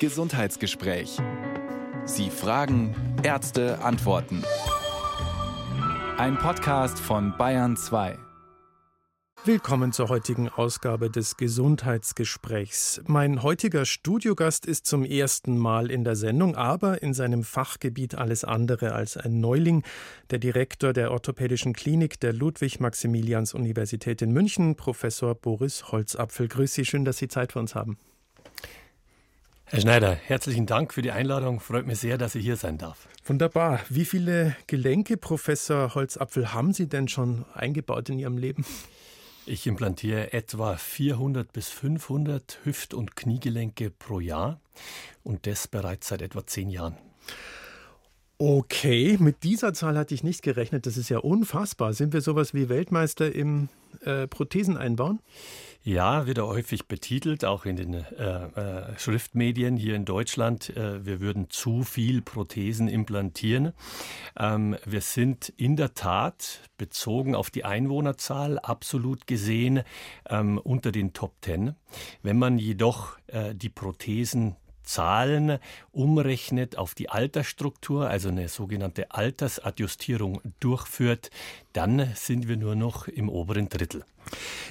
Gesundheitsgespräch. Sie fragen, Ärzte antworten. Ein Podcast von Bayern 2. Willkommen zur heutigen Ausgabe des Gesundheitsgesprächs. Mein heutiger Studiogast ist zum ersten Mal in der Sendung, aber in seinem Fachgebiet alles andere als ein Neuling. Der Direktor der Orthopädischen Klinik der Ludwig-Maximilians-Universität in München, Professor Boris Holzapfel. Grüß Sie, schön, dass Sie Zeit für uns haben. Herr Schneider, herzlichen Dank für die Einladung. Freut mich sehr, dass ich hier sein darf. Wunderbar. Wie viele Gelenke, Professor Holzapfel, haben Sie denn schon eingebaut in Ihrem Leben? Ich implantiere etwa 400 bis 500 Hüft- und Kniegelenke pro Jahr und das bereits seit etwa zehn Jahren. Okay, mit dieser Zahl hatte ich nicht gerechnet. Das ist ja unfassbar. Sind wir sowas wie Weltmeister im äh, Prothesen einbauen? Ja, wird er häufig betitelt, auch in den äh, äh, Schriftmedien hier in Deutschland. Äh, wir würden zu viel Prothesen implantieren. Ähm, wir sind in der Tat bezogen auf die Einwohnerzahl absolut gesehen ähm, unter den Top Ten. Wenn man jedoch äh, die Prothesen Zahlen umrechnet auf die Altersstruktur, also eine sogenannte Altersadjustierung durchführt, dann sind wir nur noch im oberen Drittel.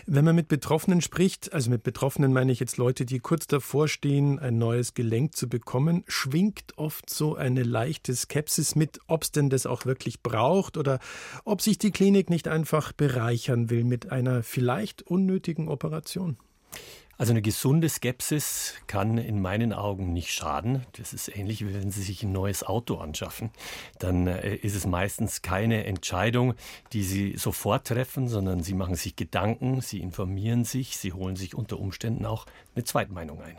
Wenn man mit Betroffenen spricht, also mit Betroffenen meine ich jetzt Leute, die kurz davor stehen, ein neues Gelenk zu bekommen, schwingt oft so eine leichte Skepsis mit, ob es denn das auch wirklich braucht oder ob sich die Klinik nicht einfach bereichern will mit einer vielleicht unnötigen Operation. Also eine gesunde Skepsis kann in meinen Augen nicht schaden. Das ist ähnlich, wie wenn Sie sich ein neues Auto anschaffen. Dann äh, ist es meistens keine Entscheidung, die Sie sofort treffen, sondern Sie machen sich Gedanken, Sie informieren sich, Sie holen sich unter Umständen auch eine Zweitmeinung ein.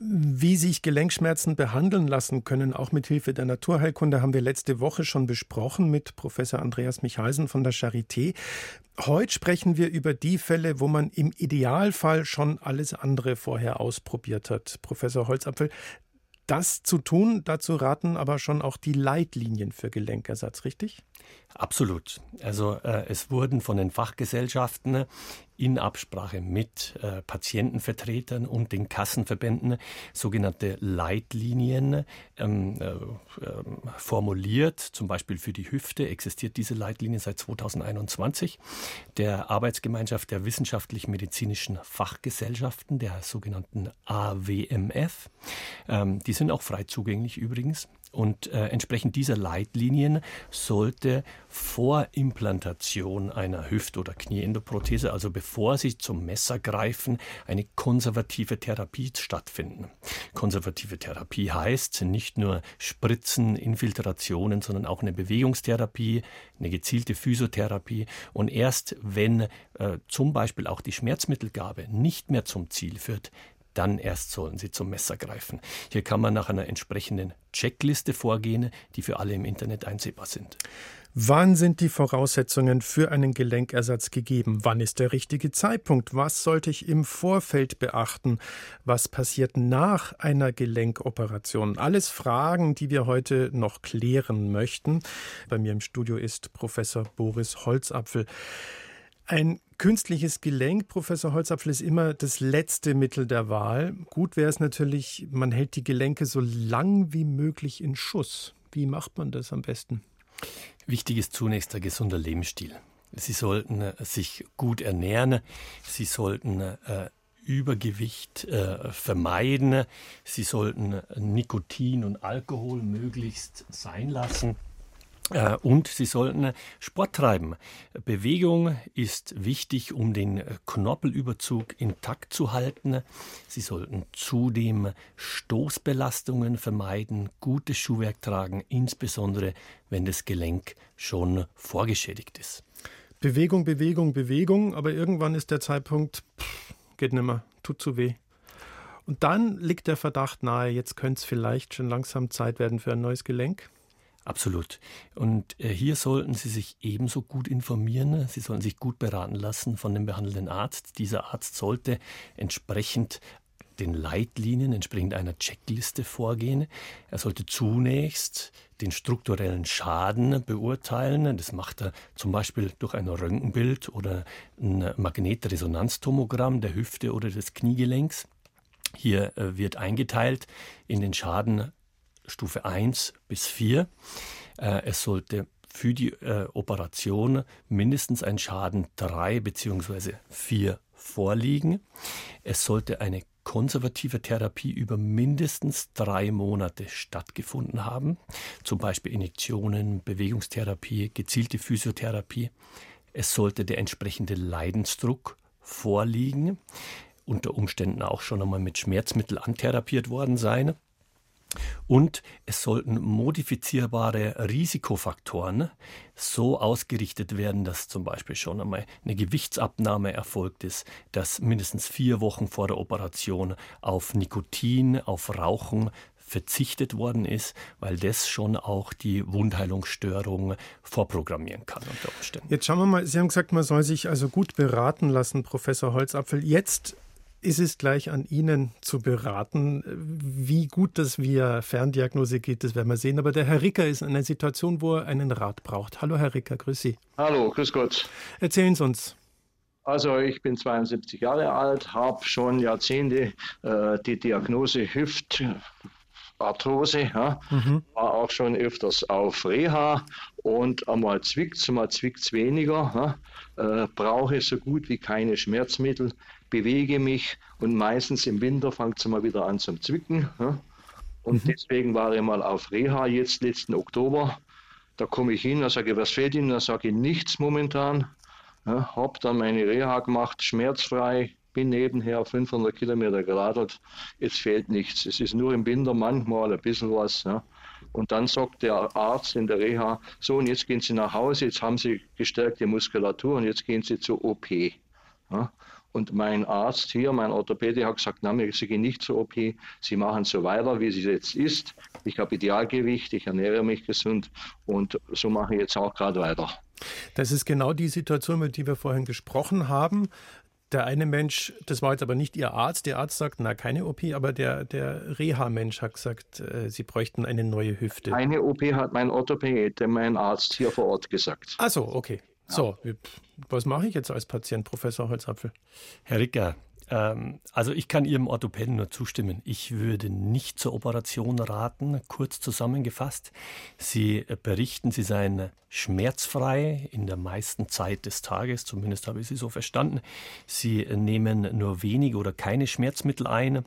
Wie sich Gelenkschmerzen behandeln lassen können, auch mit Hilfe der Naturheilkunde, haben wir letzte Woche schon besprochen mit Professor Andreas Michalsen von der Charité. Heute sprechen wir über die Fälle, wo man im Idealfall schon alles andere vorher ausprobiert hat. Professor Holzapfel, das zu tun, dazu raten aber schon auch die Leitlinien für Gelenkersatz, richtig? Absolut. Also äh, es wurden von den Fachgesellschaften in Absprache mit äh, Patientenvertretern und den Kassenverbänden sogenannte Leitlinien ähm, äh, ähm, formuliert. Zum Beispiel für die Hüfte existiert diese Leitlinie seit 2021 der Arbeitsgemeinschaft der wissenschaftlich-medizinischen Fachgesellschaften, der sogenannten AWMF. Ähm, die sind auch frei zugänglich übrigens. Und äh, entsprechend dieser Leitlinien sollte vor Implantation einer Hüft- oder Knieendoprothese, also bevor Sie zum Messer greifen, eine konservative Therapie stattfinden. Konservative Therapie heißt nicht nur Spritzen, Infiltrationen, sondern auch eine Bewegungstherapie, eine gezielte Physiotherapie. Und erst wenn äh, zum Beispiel auch die Schmerzmittelgabe nicht mehr zum Ziel führt, dann erst sollen sie zum Messer greifen. Hier kann man nach einer entsprechenden Checkliste vorgehen, die für alle im Internet einsehbar sind. Wann sind die Voraussetzungen für einen Gelenkersatz gegeben? Wann ist der richtige Zeitpunkt? Was sollte ich im Vorfeld beachten? Was passiert nach einer Gelenkoperation? Alles Fragen, die wir heute noch klären möchten. Bei mir im Studio ist Professor Boris Holzapfel. Ein künstliches Gelenk, Professor Holzapfel, ist immer das letzte Mittel der Wahl. Gut wäre es natürlich, man hält die Gelenke so lang wie möglich in Schuss. Wie macht man das am besten? Wichtig ist zunächst der gesunder Lebensstil. Sie sollten äh, sich gut ernähren. Sie sollten äh, Übergewicht äh, vermeiden. Sie sollten Nikotin und Alkohol möglichst sein lassen. Äh, und sie sollten Sport treiben. Bewegung ist wichtig, um den Knorpelüberzug intakt zu halten. Sie sollten zudem Stoßbelastungen vermeiden, gutes Schuhwerk tragen, insbesondere wenn das Gelenk schon vorgeschädigt ist. Bewegung, Bewegung, Bewegung, aber irgendwann ist der Zeitpunkt, pff, geht nimmer, tut zu weh. Und dann liegt der Verdacht nahe, jetzt könnte es vielleicht schon langsam Zeit werden für ein neues Gelenk. Absolut. Und äh, hier sollten Sie sich ebenso gut informieren. Sie sollen sich gut beraten lassen von dem behandelnden Arzt. Dieser Arzt sollte entsprechend den Leitlinien, entsprechend einer Checkliste vorgehen. Er sollte zunächst den strukturellen Schaden beurteilen. Das macht er zum Beispiel durch ein Röntgenbild oder ein Magnetresonanztomogramm der Hüfte oder des Kniegelenks. Hier äh, wird eingeteilt in den Schaden Stufe 1 bis 4. Äh, es sollte für die äh, Operation mindestens ein Schaden 3 bzw. 4 vorliegen. Es sollte eine konservative Therapie über mindestens drei Monate stattgefunden haben, zum Beispiel Injektionen, Bewegungstherapie, gezielte Physiotherapie. Es sollte der entsprechende Leidensdruck vorliegen, unter Umständen auch schon einmal mit Schmerzmittel antherapiert worden sein. Und es sollten modifizierbare Risikofaktoren so ausgerichtet werden, dass zum Beispiel schon einmal eine Gewichtsabnahme erfolgt ist, dass mindestens vier Wochen vor der Operation auf Nikotin, auf Rauchen verzichtet worden ist, weil das schon auch die Wundheilungsstörung vorprogrammieren kann unter Umständen. Jetzt schauen wir mal, Sie haben gesagt, man soll sich also gut beraten lassen, Professor Holzapfel. Jetzt ist es gleich an Ihnen zu beraten. Wie gut das via Ferndiagnose geht, das werden wir sehen. Aber der Herr Ricker ist in einer Situation, wo er einen Rat braucht. Hallo, Herr Ricker, grüß Sie. Hallo, grüß Gott. Erzählen Sie uns. Also ich bin 72 Jahre alt, habe schon Jahrzehnte äh, die Diagnose Hüftarthrose, ja, mhm. war auch schon öfters auf Reha und einmal zwickt es, mal zwickt es weniger, ja, äh, brauche so gut wie keine Schmerzmittel bewege mich und meistens im Winter fängt es mal wieder an zum Zwicken. Ja? Und mhm. deswegen war ich mal auf Reha jetzt letzten Oktober. Da komme ich hin, da sage ich, was fehlt Ihnen? Da sage ich nichts momentan. Ja, habe dann meine Reha gemacht, schmerzfrei, bin nebenher 500 Kilometer geradelt. Jetzt fehlt nichts. Es ist nur im Winter manchmal ein bisschen was. Ja. Und dann sagt der Arzt in der Reha, so und jetzt gehen Sie nach Hause, jetzt haben Sie gestärkte Muskulatur und jetzt gehen Sie zur OP. Ja. Und mein Arzt hier, mein Orthopäde, hat gesagt, na, Sie gehen nicht zur OP, Sie machen so weiter, wie es jetzt ist. Ich habe Idealgewicht, ich ernähre mich gesund und so mache ich jetzt auch gerade weiter. Das ist genau die Situation, über die wir vorhin gesprochen haben. Der eine Mensch, das war jetzt aber nicht Ihr Arzt, der Arzt sagt, na, keine OP, aber der, der Reha-Mensch hat gesagt, äh, Sie bräuchten eine neue Hüfte. Eine OP hat mein Orthopäde, mein Arzt hier vor Ort gesagt. Ach so, okay. So, was mache ich jetzt als Patient, Professor Holzapfel? Herr Ricker, ähm, also ich kann Ihrem Orthopäden nur zustimmen. Ich würde nicht zur Operation raten. Kurz zusammengefasst, Sie berichten, Sie seien schmerzfrei in der meisten Zeit des Tages, zumindest habe ich Sie so verstanden. Sie nehmen nur wenige oder keine Schmerzmittel ein.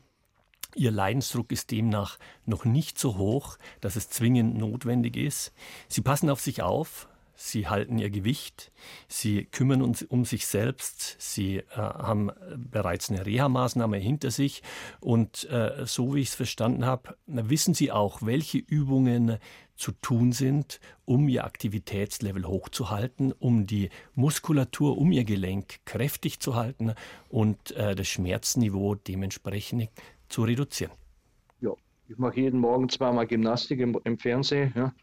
Ihr Leidensdruck ist demnach noch nicht so hoch, dass es zwingend notwendig ist. Sie passen auf sich auf, sie halten ihr Gewicht, sie kümmern uns um sich selbst, sie äh, haben bereits eine Reha-Maßnahme hinter sich und äh, so wie ich es verstanden habe, wissen sie auch, welche Übungen zu tun sind, um ihr Aktivitätslevel hochzuhalten, um die Muskulatur, um ihr Gelenk kräftig zu halten und äh, das Schmerzniveau dementsprechend zu reduzieren. Ja, ich mache jeden Morgen zweimal Gymnastik im, im Fernsehen. Ja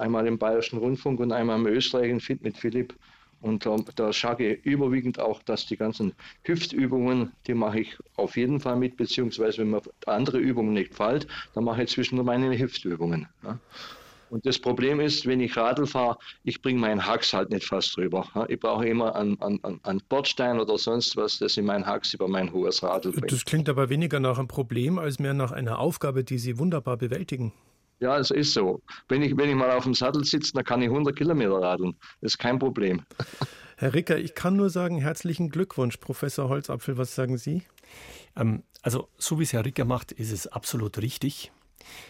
einmal im Bayerischen Rundfunk und einmal im österreichischen Fit mit Philipp. Und da, da schaue ich überwiegend auch, dass die ganzen Hüftübungen, die mache ich auf jeden Fall mit, beziehungsweise wenn mir andere Übungen nicht gefällt, dann mache ich zwischendurch meine Hüftübungen. Ja. Und das Problem ist, wenn ich Radl fahre, ich bringe meinen Hax halt nicht fast drüber. Ich brauche immer einen, einen, einen Bordstein oder sonst was, dass ich meinen Hax über mein hohes Radl bringe. Das klingt aber weniger nach einem Problem, als mehr nach einer Aufgabe, die Sie wunderbar bewältigen. Ja, es ist so. Wenn ich, wenn ich mal auf dem Sattel sitze, dann kann ich 100 Kilometer radeln. Das ist kein Problem. Herr Ricker, ich kann nur sagen, herzlichen Glückwunsch, Professor Holzapfel. Was sagen Sie? Ähm, also, so wie es Herr Ricker macht, ist es absolut richtig,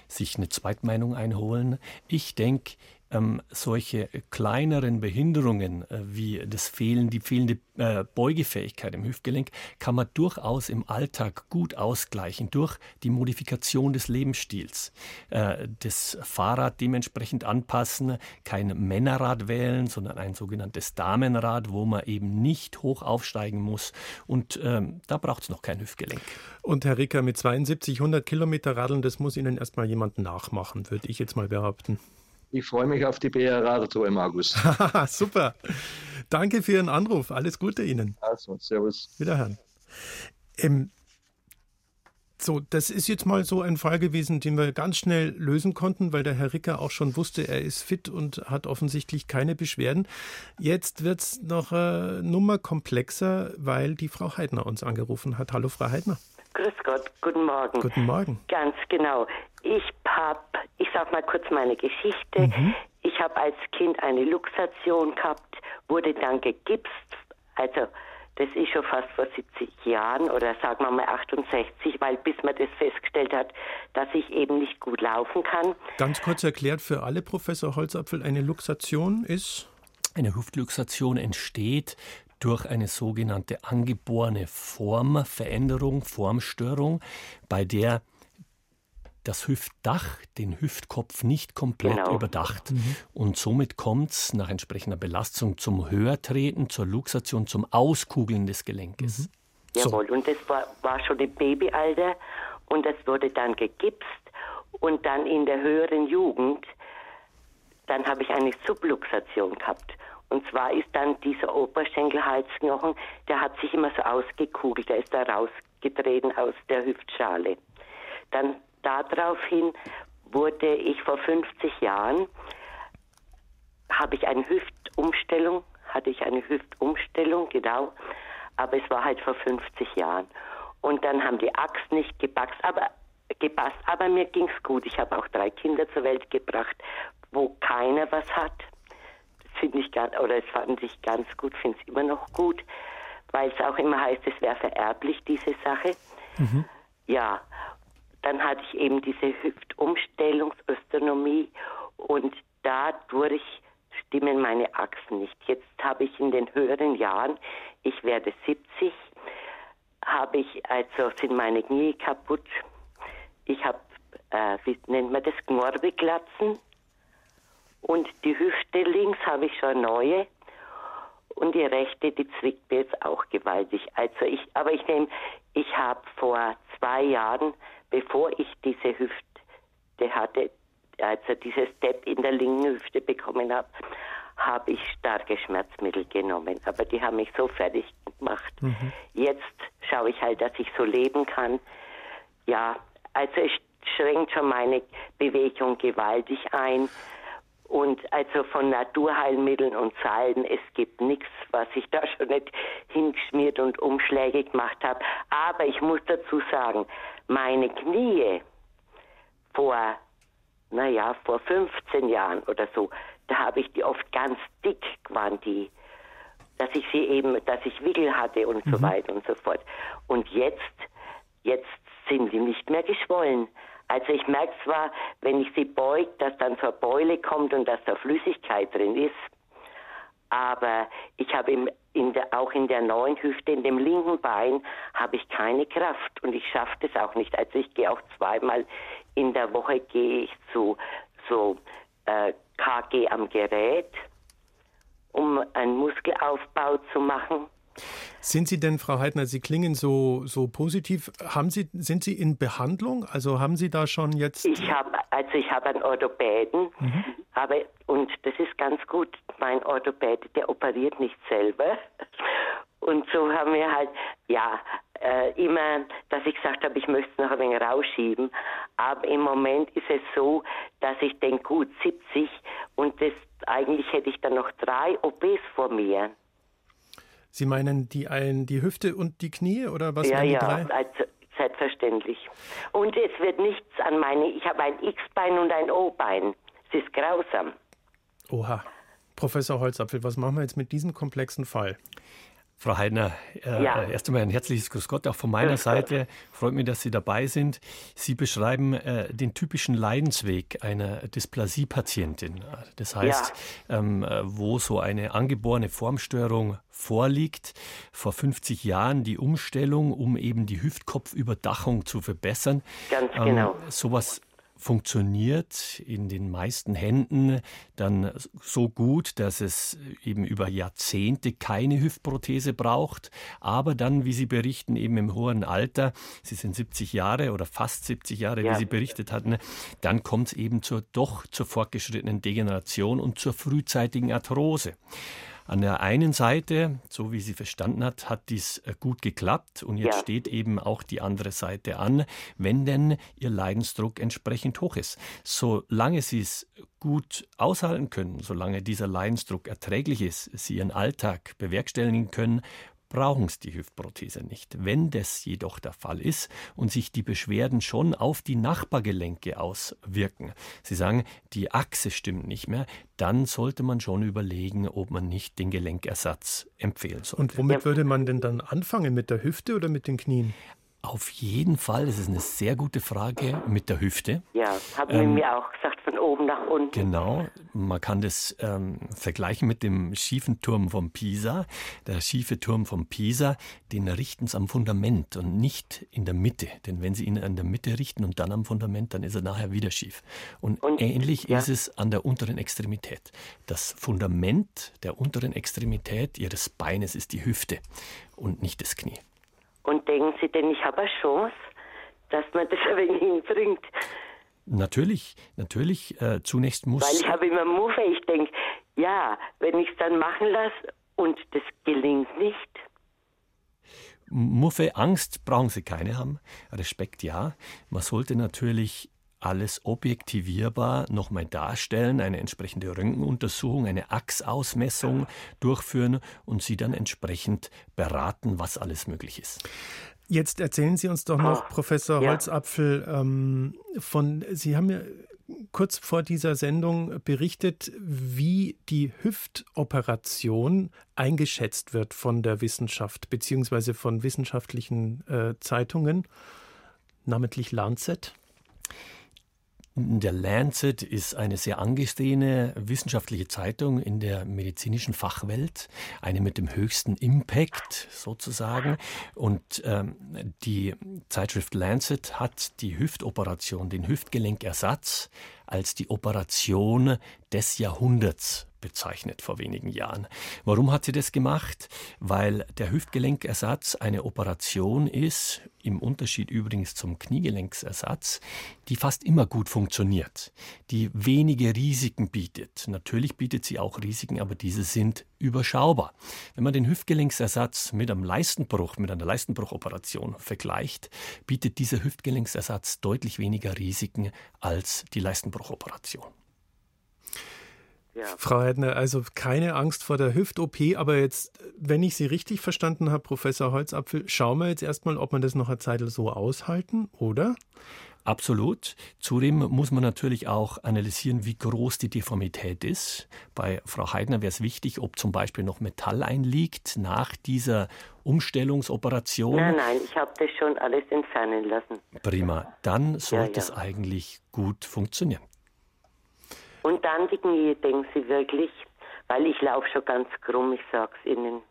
sich eine Zweitmeinung einholen. Ich denke, ähm, solche kleineren Behinderungen äh, wie das Fehlen, die fehlende äh, Beugefähigkeit im Hüftgelenk kann man durchaus im Alltag gut ausgleichen durch die Modifikation des Lebensstils. Äh, das Fahrrad dementsprechend anpassen, kein Männerrad wählen, sondern ein sogenanntes Damenrad, wo man eben nicht hoch aufsteigen muss. Und ähm, da braucht es noch kein Hüftgelenk. Und Herr Ricker, mit 72, 100 Kilometer Radeln, das muss Ihnen erstmal jemand nachmachen, würde ich jetzt mal behaupten. Ich freue mich auf die BR Radtour im August. Super. Danke für Ihren Anruf. Alles Gute Ihnen. Also, servus. Wiederhören. Ähm, so, das ist jetzt mal so ein Fall gewesen, den wir ganz schnell lösen konnten, weil der Herr Ricker auch schon wusste, er ist fit und hat offensichtlich keine Beschwerden. Jetzt wird es noch eine Nummer komplexer, weil die Frau Heidner uns angerufen hat. Hallo, Frau Heidner. Grüß Gott, guten Morgen. Guten Morgen. Ganz genau. Ich habe, ich sag mal kurz meine Geschichte. Mhm. Ich habe als Kind eine Luxation gehabt, wurde dann gegipst. Also das ist schon fast vor 70 Jahren oder sagen wir mal 68, weil bis man das festgestellt hat, dass ich eben nicht gut laufen kann. Ganz kurz erklärt für alle, Professor Holzapfel, eine Luxation ist? Eine Hüftluxation entsteht durch eine sogenannte angeborene Formveränderung, Formstörung, bei der das Hüftdach den Hüftkopf nicht komplett genau. überdacht. Mhm. Und somit kommt es nach entsprechender Belastung zum Höhertreten, zur Luxation, zum Auskugeln des Gelenkes. Mhm. Jawohl, so. und das war, war schon im Babyalter und das wurde dann gegipst und dann in der höheren Jugend, dann habe ich eine Subluxation gehabt. Und zwar ist dann dieser Oberschenkelhalsknochen, der hat sich immer so ausgekugelt, der ist da rausgetreten aus der Hüftschale. Dann daraufhin wurde ich vor 50 Jahren, habe ich eine Hüftumstellung, hatte ich eine Hüftumstellung, genau, aber es war halt vor 50 Jahren. Und dann haben die Achsen nicht gepasst, aber, gepasst, aber mir ging es gut. Ich habe auch drei Kinder zur Welt gebracht, wo keiner was hat. Das finde ich ganz, oder es fand ich ganz gut, finde es immer noch gut, weil es auch immer heißt, es wäre vererblich, diese Sache. Mhm. Ja, dann hatte ich eben diese Hüftumstellungsöstonomie und dadurch stimmen meine Achsen nicht. Jetzt habe ich in den höheren Jahren, ich werde 70, habe ich, also sind meine Knie kaputt. Ich habe, äh, wie nennt man das, Gmorbeglatzen. Und die Hüfte links habe ich schon neue. Und die rechte, die zwickt mir jetzt auch gewaltig. Also ich, aber ich nehme, ich habe vor zwei Jahren bevor ich diese Hüfte hatte, also dieses Step in der linken Hüfte bekommen habe, habe ich starke Schmerzmittel genommen. Aber die haben mich so fertig gemacht. Mhm. Jetzt schaue ich halt, dass ich so leben kann. Ja, also es schränkt schon meine Bewegung gewaltig ein. Und also von Naturheilmitteln und Salben, es gibt nichts, was ich da schon nicht hingeschmiert und Umschläge gemacht habe. Aber ich muss dazu sagen, meine Knie vor, naja, vor 15 Jahren oder so, da habe ich die oft ganz dick waren die, dass ich sie eben, dass ich Wickel hatte und mhm. so weiter und so fort. Und jetzt, jetzt sind sie nicht mehr geschwollen. Also ich merke zwar, wenn ich sie beug, dass dann eine Beule kommt und dass da Flüssigkeit drin ist, aber ich habe in der, auch in der neuen Hüfte, in dem linken Bein, habe ich keine Kraft und ich schaffe das auch nicht. Also ich gehe auch zweimal in der Woche gehe ich zu so äh, KG am Gerät, um einen Muskelaufbau zu machen. Sind Sie denn, Frau Heidner, Sie klingen so, so positiv. Haben Sie, sind Sie in Behandlung? Also haben Sie da schon jetzt. Ich habe, also ich habe einen Orthopäden, mhm. aber, und das ist ganz gut. Mein Orthopäde, der operiert nicht selber. Und so haben wir halt, ja, äh, immer, dass ich gesagt habe, ich möchte es noch ein wenig rausschieben. Aber im Moment ist es so, dass ich denke, gut, 70 und das, eigentlich hätte ich dann noch drei OPs vor mir. Sie meinen die, ein, die Hüfte und die Knie oder was? Ja, ja, also, selbstverständlich. Und es wird nichts an meine, ich habe ein X-Bein und ein O-Bein. Es ist grausam. Oha. Professor Holzapfel, was machen wir jetzt mit diesem komplexen Fall? Frau Heidner, äh, ja. erst einmal ein herzliches Grüß Gott auch von meiner Seite. Freut mich, dass Sie dabei sind. Sie beschreiben äh, den typischen Leidensweg einer Dysplasie-Patientin. Das heißt, ja. ähm, äh, wo so eine angeborene Formstörung vorliegt, vor 50 Jahren die Umstellung, um eben die Hüftkopfüberdachung zu verbessern. Ganz genau. Ähm, sowas funktioniert in den meisten Händen dann so gut, dass es eben über Jahrzehnte keine Hüftprothese braucht, aber dann, wie Sie berichten, eben im hohen Alter, Sie sind 70 Jahre oder fast 70 Jahre, ja. wie Sie berichtet hatten, dann kommt es eben zur, doch zur fortgeschrittenen Degeneration und zur frühzeitigen Arthrose. An der einen Seite, so wie sie verstanden hat, hat dies äh, gut geklappt und jetzt ja. steht eben auch die andere Seite an, wenn denn ihr Leidensdruck entsprechend hoch ist. Solange sie es gut aushalten können, solange dieser Leidensdruck erträglich ist, sie ihren Alltag bewerkstelligen können, brauchen sie die Hüftprothese nicht. Wenn das jedoch der Fall ist und sich die Beschwerden schon auf die Nachbargelenke auswirken, Sie sagen, die Achse stimmt nicht mehr, dann sollte man schon überlegen, ob man nicht den Gelenkersatz empfehlen sollte. Und womit würde man denn dann anfangen? Mit der Hüfte oder mit den Knien? Auf jeden Fall, das ist eine sehr gute Frage mit der Hüfte. Ja, haben ähm, mir auch gesagt, von oben nach unten. Genau, man kann das ähm, vergleichen mit dem schiefen Turm von Pisa. Der schiefe Turm von Pisa, den richten Sie am Fundament und nicht in der Mitte. Denn wenn Sie ihn an der Mitte richten und dann am Fundament, dann ist er nachher wieder schief. Und, und ähnlich ja. ist es an der unteren Extremität. Das Fundament der unteren Extremität Ihres Beines ist die Hüfte und nicht das Knie. Und denken Sie denn, ich habe eine Chance, dass man das ein wenig hinbringt? Natürlich, natürlich. Äh, zunächst muss. Weil ich habe immer Muffe. Ich denke, ja, wenn ich es dann machen lasse und das gelingt nicht. Muffe, Angst brauchen Sie keine haben. Respekt ja. Man sollte natürlich alles objektivierbar nochmal darstellen, eine entsprechende Röntgenuntersuchung, eine Achsausmessung durchführen und sie dann entsprechend beraten, was alles möglich ist. Jetzt erzählen Sie uns doch noch, Professor ja. Holzapfel, ähm, von, Sie haben ja kurz vor dieser Sendung berichtet, wie die Hüftoperation eingeschätzt wird von der Wissenschaft, beziehungsweise von wissenschaftlichen äh, Zeitungen, namentlich Lancet. Der Lancet ist eine sehr angesehene wissenschaftliche Zeitung in der medizinischen Fachwelt, eine mit dem höchsten Impact sozusagen. Und ähm, die Zeitschrift Lancet hat die Hüftoperation, den Hüftgelenkersatz als die Operation des Jahrhunderts bezeichnet vor wenigen Jahren. Warum hat sie das gemacht? Weil der Hüftgelenkersatz eine Operation ist, im Unterschied übrigens zum Kniegelenksersatz, die fast immer gut funktioniert, die wenige Risiken bietet. Natürlich bietet sie auch Risiken, aber diese sind überschaubar. Wenn man den Hüftgelenksersatz mit einem Leistenbruch, mit einer Leistenbruchoperation vergleicht, bietet dieser Hüftgelenksersatz deutlich weniger Risiken als die Leistenbruchoperation. Ja. Frau Heidner, also keine Angst vor der Hüft-OP, aber jetzt, wenn ich Sie richtig verstanden habe, Professor Holzapfel, schauen wir jetzt erstmal, ob man das noch eine Zeit so aushalten, oder? Absolut. Zudem muss man natürlich auch analysieren, wie groß die Deformität ist. Bei Frau Heidner wäre es wichtig, ob zum Beispiel noch Metall einliegt nach dieser Umstellungsoperation. Nein, nein, ich habe das schon alles entfernen lassen. Prima. Dann sollte ja, ja. es eigentlich gut funktionieren. Und dann die Knie, denken Sie wirklich? Weil ich laufe schon ganz krumm, ich sag's Ihnen.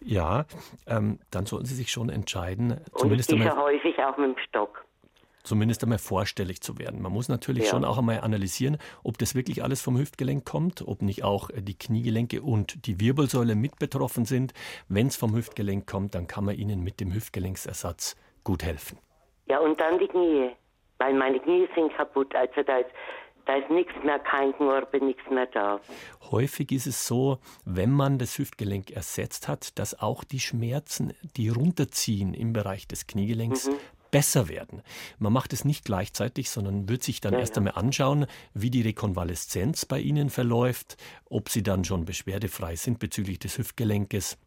Ja, ähm, dann sollten Sie sich schon entscheiden. Und zumindest ich einmal, häufig auch mit dem Stock. Zumindest einmal vorstellig zu werden. Man muss natürlich ja. schon auch einmal analysieren, ob das wirklich alles vom Hüftgelenk kommt, ob nicht auch äh, die Kniegelenke und die Wirbelsäule mit betroffen sind. Wenn es vom Hüftgelenk kommt, dann kann man Ihnen mit dem Hüftgelenksersatz gut helfen. Ja, und dann die Knie. Weil meine Knie sind kaputt. Also da ist da ist nichts mehr, kein Knorpel, nichts mehr da. Häufig ist es so, wenn man das Hüftgelenk ersetzt hat, dass auch die Schmerzen, die runterziehen im Bereich des Kniegelenks, mhm besser werden. Man macht es nicht gleichzeitig, sondern wird sich dann ja, erst einmal anschauen, wie die Rekonvaleszenz bei Ihnen verläuft, ob Sie dann schon beschwerdefrei sind bezüglich des Hüftgelenkes.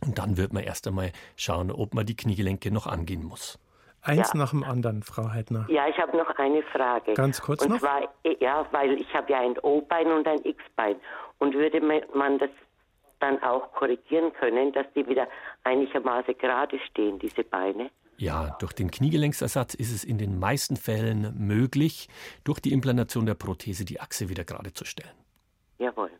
Und dann wird man erst einmal schauen, ob man die Kniegelenke noch angehen muss. Eins ja. nach dem anderen, Frau Heidner. Ja, ich habe noch eine Frage. Ganz kurz und noch? Zwar, ja, weil ich habe ja ein O-Bein und ein X-Bein. Und würde man das dann auch korrigieren können, dass die wieder einigermaßen gerade stehen, diese Beine? Ja, durch den Kniegelenksersatz ist es in den meisten Fällen möglich, durch die Implantation der Prothese die Achse wieder gerade zu stellen. Jawohl.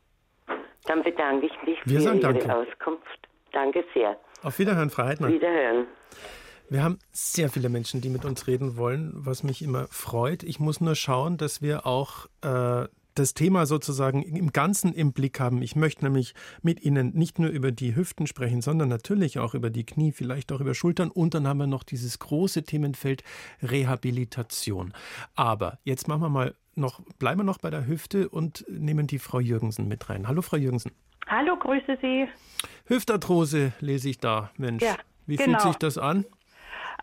Dann bedanke ich mich Wir für Ihre danke. Auskunft. Danke sehr. Auf Wiederhören, Frau Heidner. Wiederhören. Wir haben sehr viele Menschen, die mit uns reden wollen, was mich immer freut. Ich muss nur schauen, dass wir auch äh, das Thema sozusagen im Ganzen im Blick haben. Ich möchte nämlich mit Ihnen nicht nur über die Hüften sprechen, sondern natürlich auch über die Knie, vielleicht auch über Schultern. Und dann haben wir noch dieses große Themenfeld Rehabilitation. Aber jetzt machen wir mal noch, bleiben wir noch bei der Hüfte und nehmen die Frau Jürgensen mit rein. Hallo, Frau Jürgensen. Hallo, grüße Sie. Hüftarthrose lese ich da, Mensch. Ja, Wie genau. fühlt sich das an?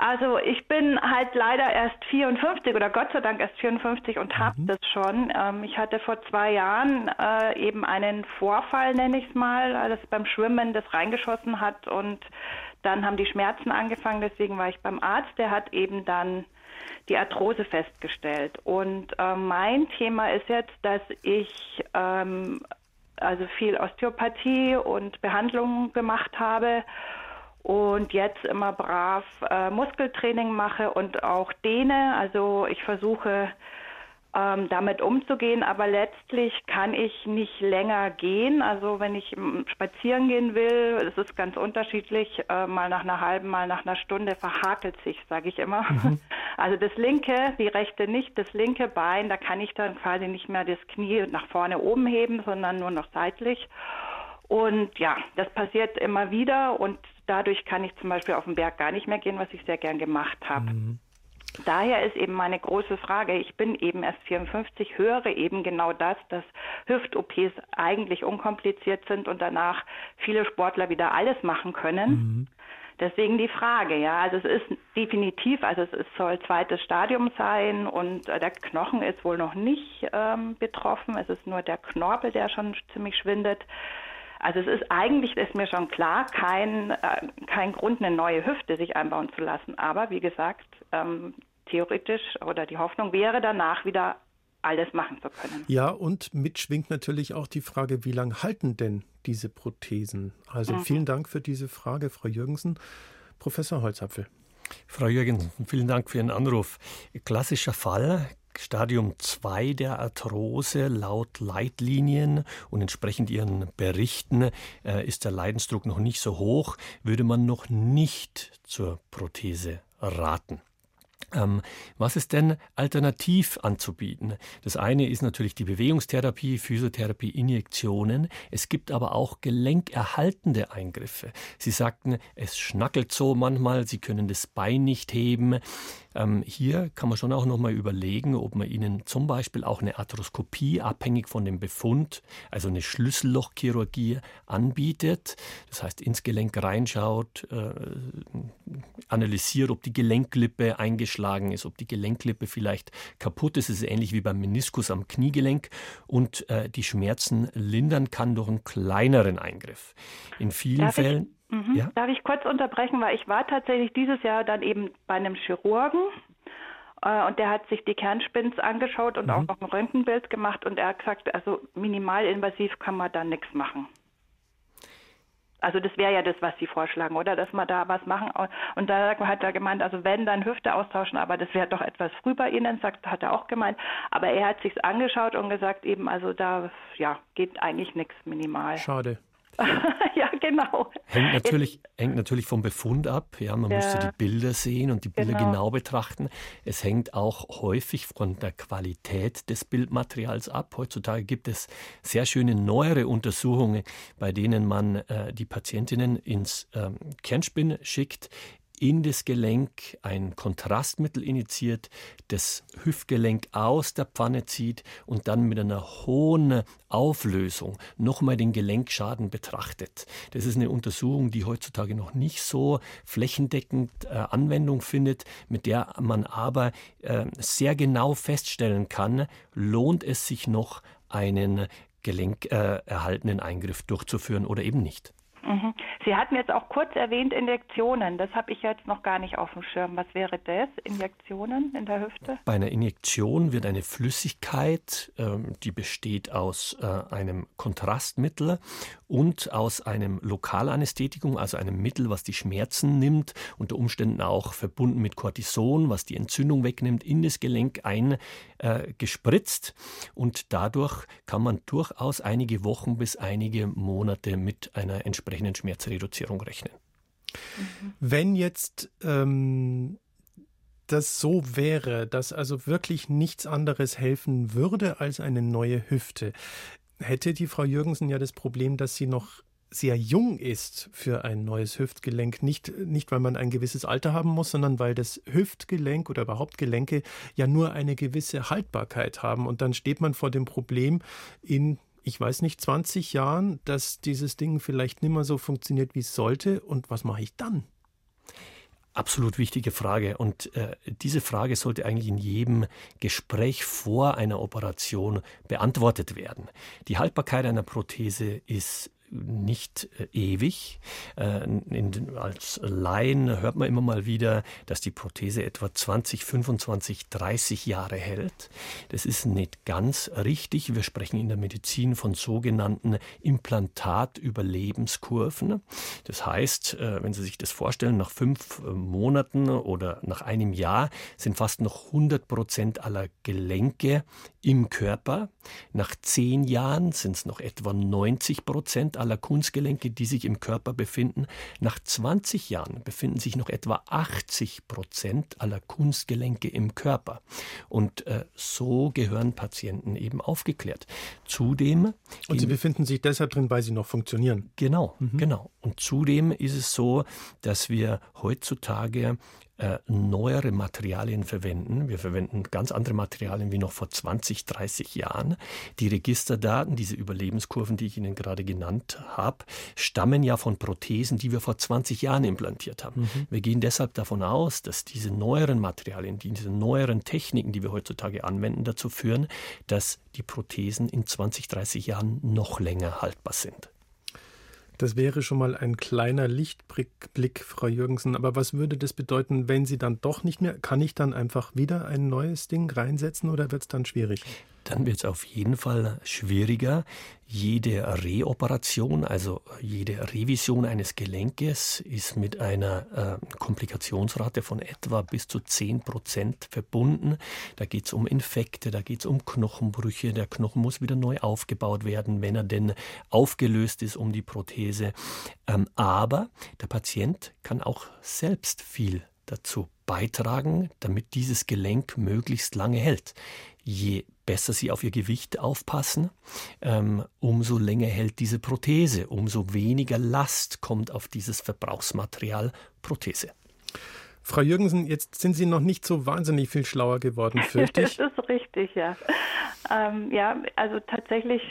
Also ich bin halt leider erst 54 oder Gott sei Dank erst 54 und habe mhm. das schon. Ähm, ich hatte vor zwei Jahren äh, eben einen Vorfall, nenne ich es mal, das beim Schwimmen das reingeschossen hat und dann haben die Schmerzen angefangen. Deswegen war ich beim Arzt. Der hat eben dann die Arthrose festgestellt. Und äh, mein Thema ist jetzt, dass ich ähm, also viel Osteopathie und Behandlungen gemacht habe und jetzt immer brav äh, Muskeltraining mache und auch dehne. Also ich versuche ähm, damit umzugehen, aber letztlich kann ich nicht länger gehen. Also wenn ich spazieren gehen will, es ist ganz unterschiedlich, äh, mal nach einer halben, mal nach einer Stunde verhakelt sich, sage ich immer. Mhm. Also das linke, die rechte nicht, das linke Bein, da kann ich dann quasi nicht mehr das Knie nach vorne oben heben, sondern nur noch seitlich. Und ja, das passiert immer wieder und dadurch kann ich zum Beispiel auf den Berg gar nicht mehr gehen, was ich sehr gern gemacht habe. Mhm. Daher ist eben meine große Frage, ich bin eben erst 54, höre eben genau das, dass Hüft-OPs eigentlich unkompliziert sind und danach viele Sportler wieder alles machen können. Mhm. Deswegen die Frage, ja, also es ist definitiv, also es soll zweites Stadium sein und äh, der Knochen ist wohl noch nicht ähm, betroffen, es ist nur der Knorpel, der schon ziemlich schwindet. Also es ist eigentlich, ist mir schon klar, kein, äh, kein Grund, eine neue Hüfte sich einbauen zu lassen. Aber wie gesagt, ähm, theoretisch oder die Hoffnung wäre danach wieder alles machen zu können. Ja, und mitschwingt natürlich auch die Frage, wie lange halten denn diese Prothesen? Also mhm. vielen Dank für diese Frage, Frau Jürgensen. Professor Holzapfel. Frau Jürgensen, vielen Dank für Ihren Anruf. Klassischer Fall, Stadium 2 der Arthrose laut Leitlinien und entsprechend Ihren Berichten äh, ist der Leidensdruck noch nicht so hoch, würde man noch nicht zur Prothese raten. Ähm, was ist denn alternativ anzubieten? Das eine ist natürlich die Bewegungstherapie, Physiotherapie, Injektionen. Es gibt aber auch gelenkerhaltende Eingriffe. Sie sagten, es schnackelt so manchmal, Sie können das Bein nicht heben. Ähm, hier kann man schon auch noch mal überlegen, ob man ihnen zum Beispiel auch eine Arthroskopie abhängig von dem Befund, also eine Schlüssellochchirurgie anbietet. Das heißt, ins Gelenk reinschaut, äh, analysiert, ob die Gelenklippe eingeschlagen ist, ob die Gelenklippe vielleicht kaputt ist. Es ist ähnlich wie beim Meniskus am Kniegelenk und äh, die Schmerzen lindern kann durch einen kleineren Eingriff. In vielen Darf Fällen. Mhm. Ja? Darf ich kurz unterbrechen, weil ich war tatsächlich dieses Jahr dann eben bei einem Chirurgen äh, und der hat sich die Kernspins angeschaut und mhm. auch noch ein Röntgenbild gemacht und er hat gesagt, also minimalinvasiv kann man da nichts machen. Also das wäre ja das, was Sie vorschlagen, oder? Dass wir da was machen. Und da hat er gemeint, also wenn, dann Hüfte austauschen, aber das wäre doch etwas früh bei Ihnen, sagt, hat er auch gemeint. Aber er hat sich's angeschaut und gesagt eben, also da, ja, geht eigentlich nichts minimal. Schade. ja, genau. Hängt natürlich, hängt natürlich vom Befund ab. Ja, man ja. müsste die Bilder sehen und die Bilder genau. genau. betrachten. Es hängt auch häufig von der Qualität des Bildmaterials ab. Heutzutage gibt es sehr schöne neuere Untersuchungen, bei denen man äh, die Patientinnen ins ähm, Kernspin schickt, in das Gelenk ein Kontrastmittel initiiert, das Hüftgelenk aus der Pfanne zieht und dann mit einer hohen Auflösung nochmal den Gelenkschaden betrachtet. Das ist eine Untersuchung, die heutzutage noch nicht so flächendeckend äh, Anwendung findet, mit der man aber äh, sehr genau feststellen kann, lohnt es sich noch einen gelenkerhaltenen äh, Eingriff durchzuführen oder eben nicht. Mhm. Sie hatten jetzt auch kurz erwähnt Injektionen. Das habe ich jetzt noch gar nicht auf dem Schirm. Was wäre das? Injektionen in der Hüfte? Bei einer Injektion wird eine Flüssigkeit, ähm, die besteht aus äh, einem Kontrastmittel und aus einem Lokalanästhetikum, also einem Mittel, was die Schmerzen nimmt, unter Umständen auch verbunden mit Cortison, was die Entzündung wegnimmt, in das Gelenk eingespritzt. Äh, und dadurch kann man durchaus einige Wochen bis einige Monate mit einer entsprechenden Schmerzreduzierung rechnen. Wenn jetzt ähm, das so wäre, dass also wirklich nichts anderes helfen würde als eine neue Hüfte, hätte die Frau Jürgensen ja das Problem, dass sie noch sehr jung ist für ein neues Hüftgelenk. Nicht, nicht, weil man ein gewisses Alter haben muss, sondern weil das Hüftgelenk oder überhaupt Gelenke ja nur eine gewisse Haltbarkeit haben. Und dann steht man vor dem Problem in, ich weiß nicht, 20 Jahren, dass dieses Ding vielleicht nicht mehr so funktioniert, wie es sollte. Und was mache ich dann? Absolut wichtige Frage. Und äh, diese Frage sollte eigentlich in jedem Gespräch vor einer Operation beantwortet werden. Die Haltbarkeit einer Prothese ist nicht äh, ewig. Äh, als Laien hört man immer mal wieder, dass die Prothese etwa 20, 25, 30 Jahre hält. Das ist nicht ganz richtig. Wir sprechen in der Medizin von sogenannten Implantatüberlebenskurven. Das heißt, äh, wenn Sie sich das vorstellen, nach fünf Monaten oder nach einem Jahr sind fast noch 100 Prozent aller Gelenke im Körper. Nach zehn Jahren sind es noch etwa 90 Prozent aller Kunstgelenke, die sich im Körper befinden. Nach 20 Jahren befinden sich noch etwa 80 Prozent aller Kunstgelenke im Körper. Und äh, so gehören Patienten eben aufgeklärt. Zudem. Und sie befinden sich deshalb drin, weil sie noch funktionieren. Genau, mhm. genau. Und zudem ist es so, dass wir heutzutage äh, neuere Materialien verwenden. Wir verwenden ganz andere Materialien wie noch vor 20, 30 Jahren. Die Registerdaten, diese Überlebenskurven, die ich Ihnen gerade genannt habe, stammen ja von Prothesen, die wir vor 20 Jahren implantiert haben. Mhm. Wir gehen deshalb davon aus, dass diese neueren Materialien, diese neueren Techniken, die wir heutzutage anwenden, dazu führen, dass die Prothesen in 20, 30 Jahren noch länger haltbar sind. Das wäre schon mal ein kleiner Lichtblick, Frau Jürgensen. Aber was würde das bedeuten, wenn Sie dann doch nicht mehr? Kann ich dann einfach wieder ein neues Ding reinsetzen oder wird es dann schwierig? dann wird es auf jeden Fall schwieriger. Jede Reoperation, also jede Revision eines Gelenkes ist mit einer äh, Komplikationsrate von etwa bis zu 10 Prozent verbunden. Da geht es um Infekte, da geht es um Knochenbrüche. Der Knochen muss wieder neu aufgebaut werden, wenn er denn aufgelöst ist um die Prothese. Ähm, aber der Patient kann auch selbst viel dazu beitragen, damit dieses Gelenk möglichst lange hält. Je besser sie auf ihr Gewicht aufpassen, ähm, umso länger hält diese Prothese, umso weniger Last kommt auf dieses Verbrauchsmaterial Prothese. Frau Jürgensen, jetzt sind Sie noch nicht so wahnsinnig viel schlauer geworden, fürchte ich. das ist richtig, ja. Ähm, ja, also tatsächlich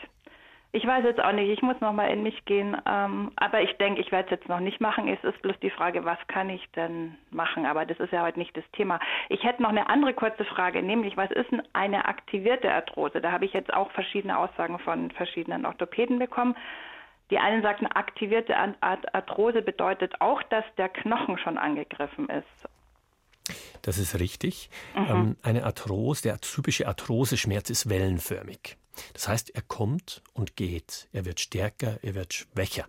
ich weiß jetzt auch nicht, ich muss noch mal in mich gehen. Ähm, aber ich denke, ich werde es jetzt noch nicht machen. Es ist bloß die Frage, was kann ich denn machen? Aber das ist ja heute nicht das Thema. Ich hätte noch eine andere kurze Frage, nämlich, was ist denn eine aktivierte Arthrose? Da habe ich jetzt auch verschiedene Aussagen von verschiedenen Orthopäden bekommen. Die einen sagten, aktivierte Arthrose bedeutet auch, dass der Knochen schon angegriffen ist. Das ist richtig. Mhm. Ähm, eine Arthrose, der typische Arthroseschmerz ist wellenförmig. Das heißt, er kommt und geht. Er wird stärker, er wird schwächer.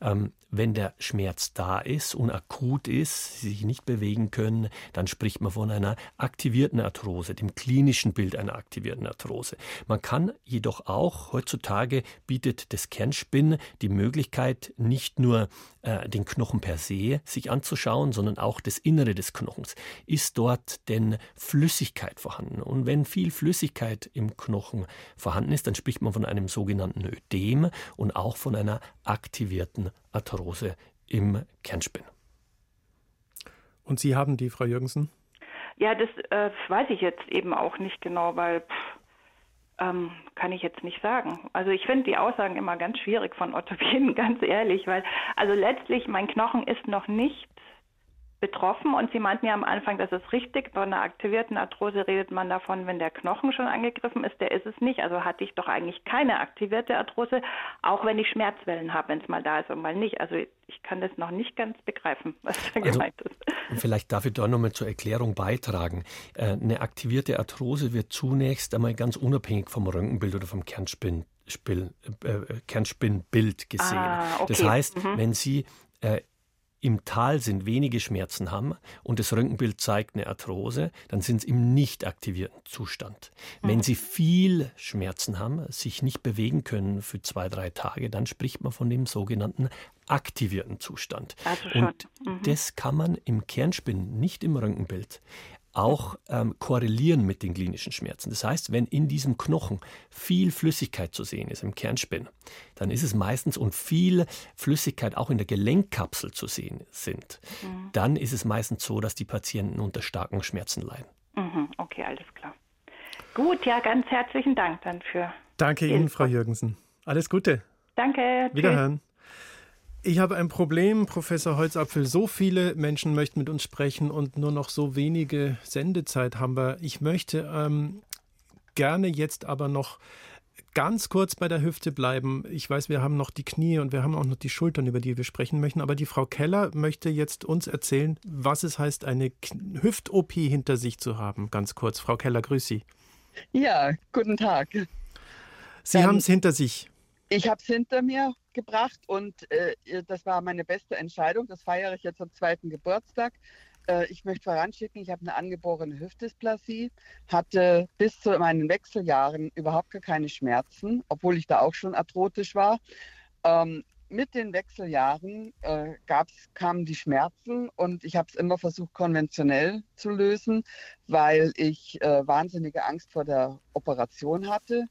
Ähm, wenn der Schmerz da ist und akut ist, sich nicht bewegen können, dann spricht man von einer aktivierten Arthrose, dem klinischen Bild einer aktivierten Arthrose. Man kann jedoch auch, heutzutage bietet das Kernspinn die Möglichkeit, nicht nur äh, den Knochen per se sich anzuschauen, sondern auch das Innere des Knochens. Ist dort denn Flüssigkeit vorhanden? Und wenn viel Flüssigkeit im Knochen vorhanden ist, dann spricht man von einem sogenannten Ödem und auch von einer aktivierten Arthrose im Kernspinn. Und Sie haben die, Frau Jürgensen? Ja, das äh, weiß ich jetzt eben auch nicht genau, weil pff, ähm, kann ich jetzt nicht sagen. Also ich finde die Aussagen immer ganz schwierig von Orthopäden, ganz ehrlich, weil also letztlich mein Knochen ist noch nicht betroffen und Sie meinten ja am Anfang, das ist richtig. Bei einer aktivierten Arthrose redet man davon, wenn der Knochen schon angegriffen ist, der ist es nicht. Also hatte ich doch eigentlich keine aktivierte Arthrose, auch wenn ich Schmerzwellen habe, wenn es mal da ist und mal nicht. Also ich kann das noch nicht ganz begreifen, was da also, gemeint ist. Vielleicht darf ich da nochmal zur Erklärung beitragen. Äh, eine aktivierte Arthrose wird zunächst einmal ganz unabhängig vom Röntgenbild oder vom Kernspin Spiel, äh, Kernspinnbild gesehen. Ah, okay. Das heißt, mhm. wenn Sie äh, im Tal sind, wenige Schmerzen haben und das Röntgenbild zeigt eine Arthrose, dann sind sie im nicht aktivierten Zustand. Mhm. Wenn sie viel Schmerzen haben, sich nicht bewegen können für zwei, drei Tage, dann spricht man von dem sogenannten aktivierten Zustand. Also und mhm. das kann man im Kernspin, nicht im Röntgenbild, auch ähm, korrelieren mit den klinischen Schmerzen. Das heißt, wenn in diesem Knochen viel Flüssigkeit zu sehen ist im Kernspin, dann ist es meistens und viel Flüssigkeit auch in der Gelenkkapsel zu sehen sind, mhm. dann ist es meistens so, dass die Patienten unter starken Schmerzen leiden. Mhm, okay, alles klar. Gut, ja, ganz herzlichen Dank dann für. Danke Ihnen, Frau Jürgensen. Alles Gute. Danke. Wiederhören. Ich habe ein Problem, Professor Holzapfel. So viele Menschen möchten mit uns sprechen und nur noch so wenige Sendezeit haben wir. Ich möchte ähm, gerne jetzt aber noch ganz kurz bei der Hüfte bleiben. Ich weiß, wir haben noch die Knie und wir haben auch noch die Schultern, über die wir sprechen möchten. Aber die Frau Keller möchte jetzt uns erzählen, was es heißt, eine Hüft-OP hinter sich zu haben. Ganz kurz. Frau Keller, grüß Sie. Ja, guten Tag. Sie haben es hinter sich. Ich habe es hinter mir gebracht und äh, das war meine beste Entscheidung. Das feiere ich jetzt am zweiten Geburtstag. Äh, ich möchte voranschicken, ich habe eine angeborene Hüftdysplasie, hatte bis zu meinen Wechseljahren überhaupt gar keine Schmerzen, obwohl ich da auch schon arthrotisch war. Ähm, mit den Wechseljahren äh, gab's, kamen die Schmerzen und ich habe es immer versucht, konventionell zu lösen, weil ich äh, wahnsinnige Angst vor der Operation hatte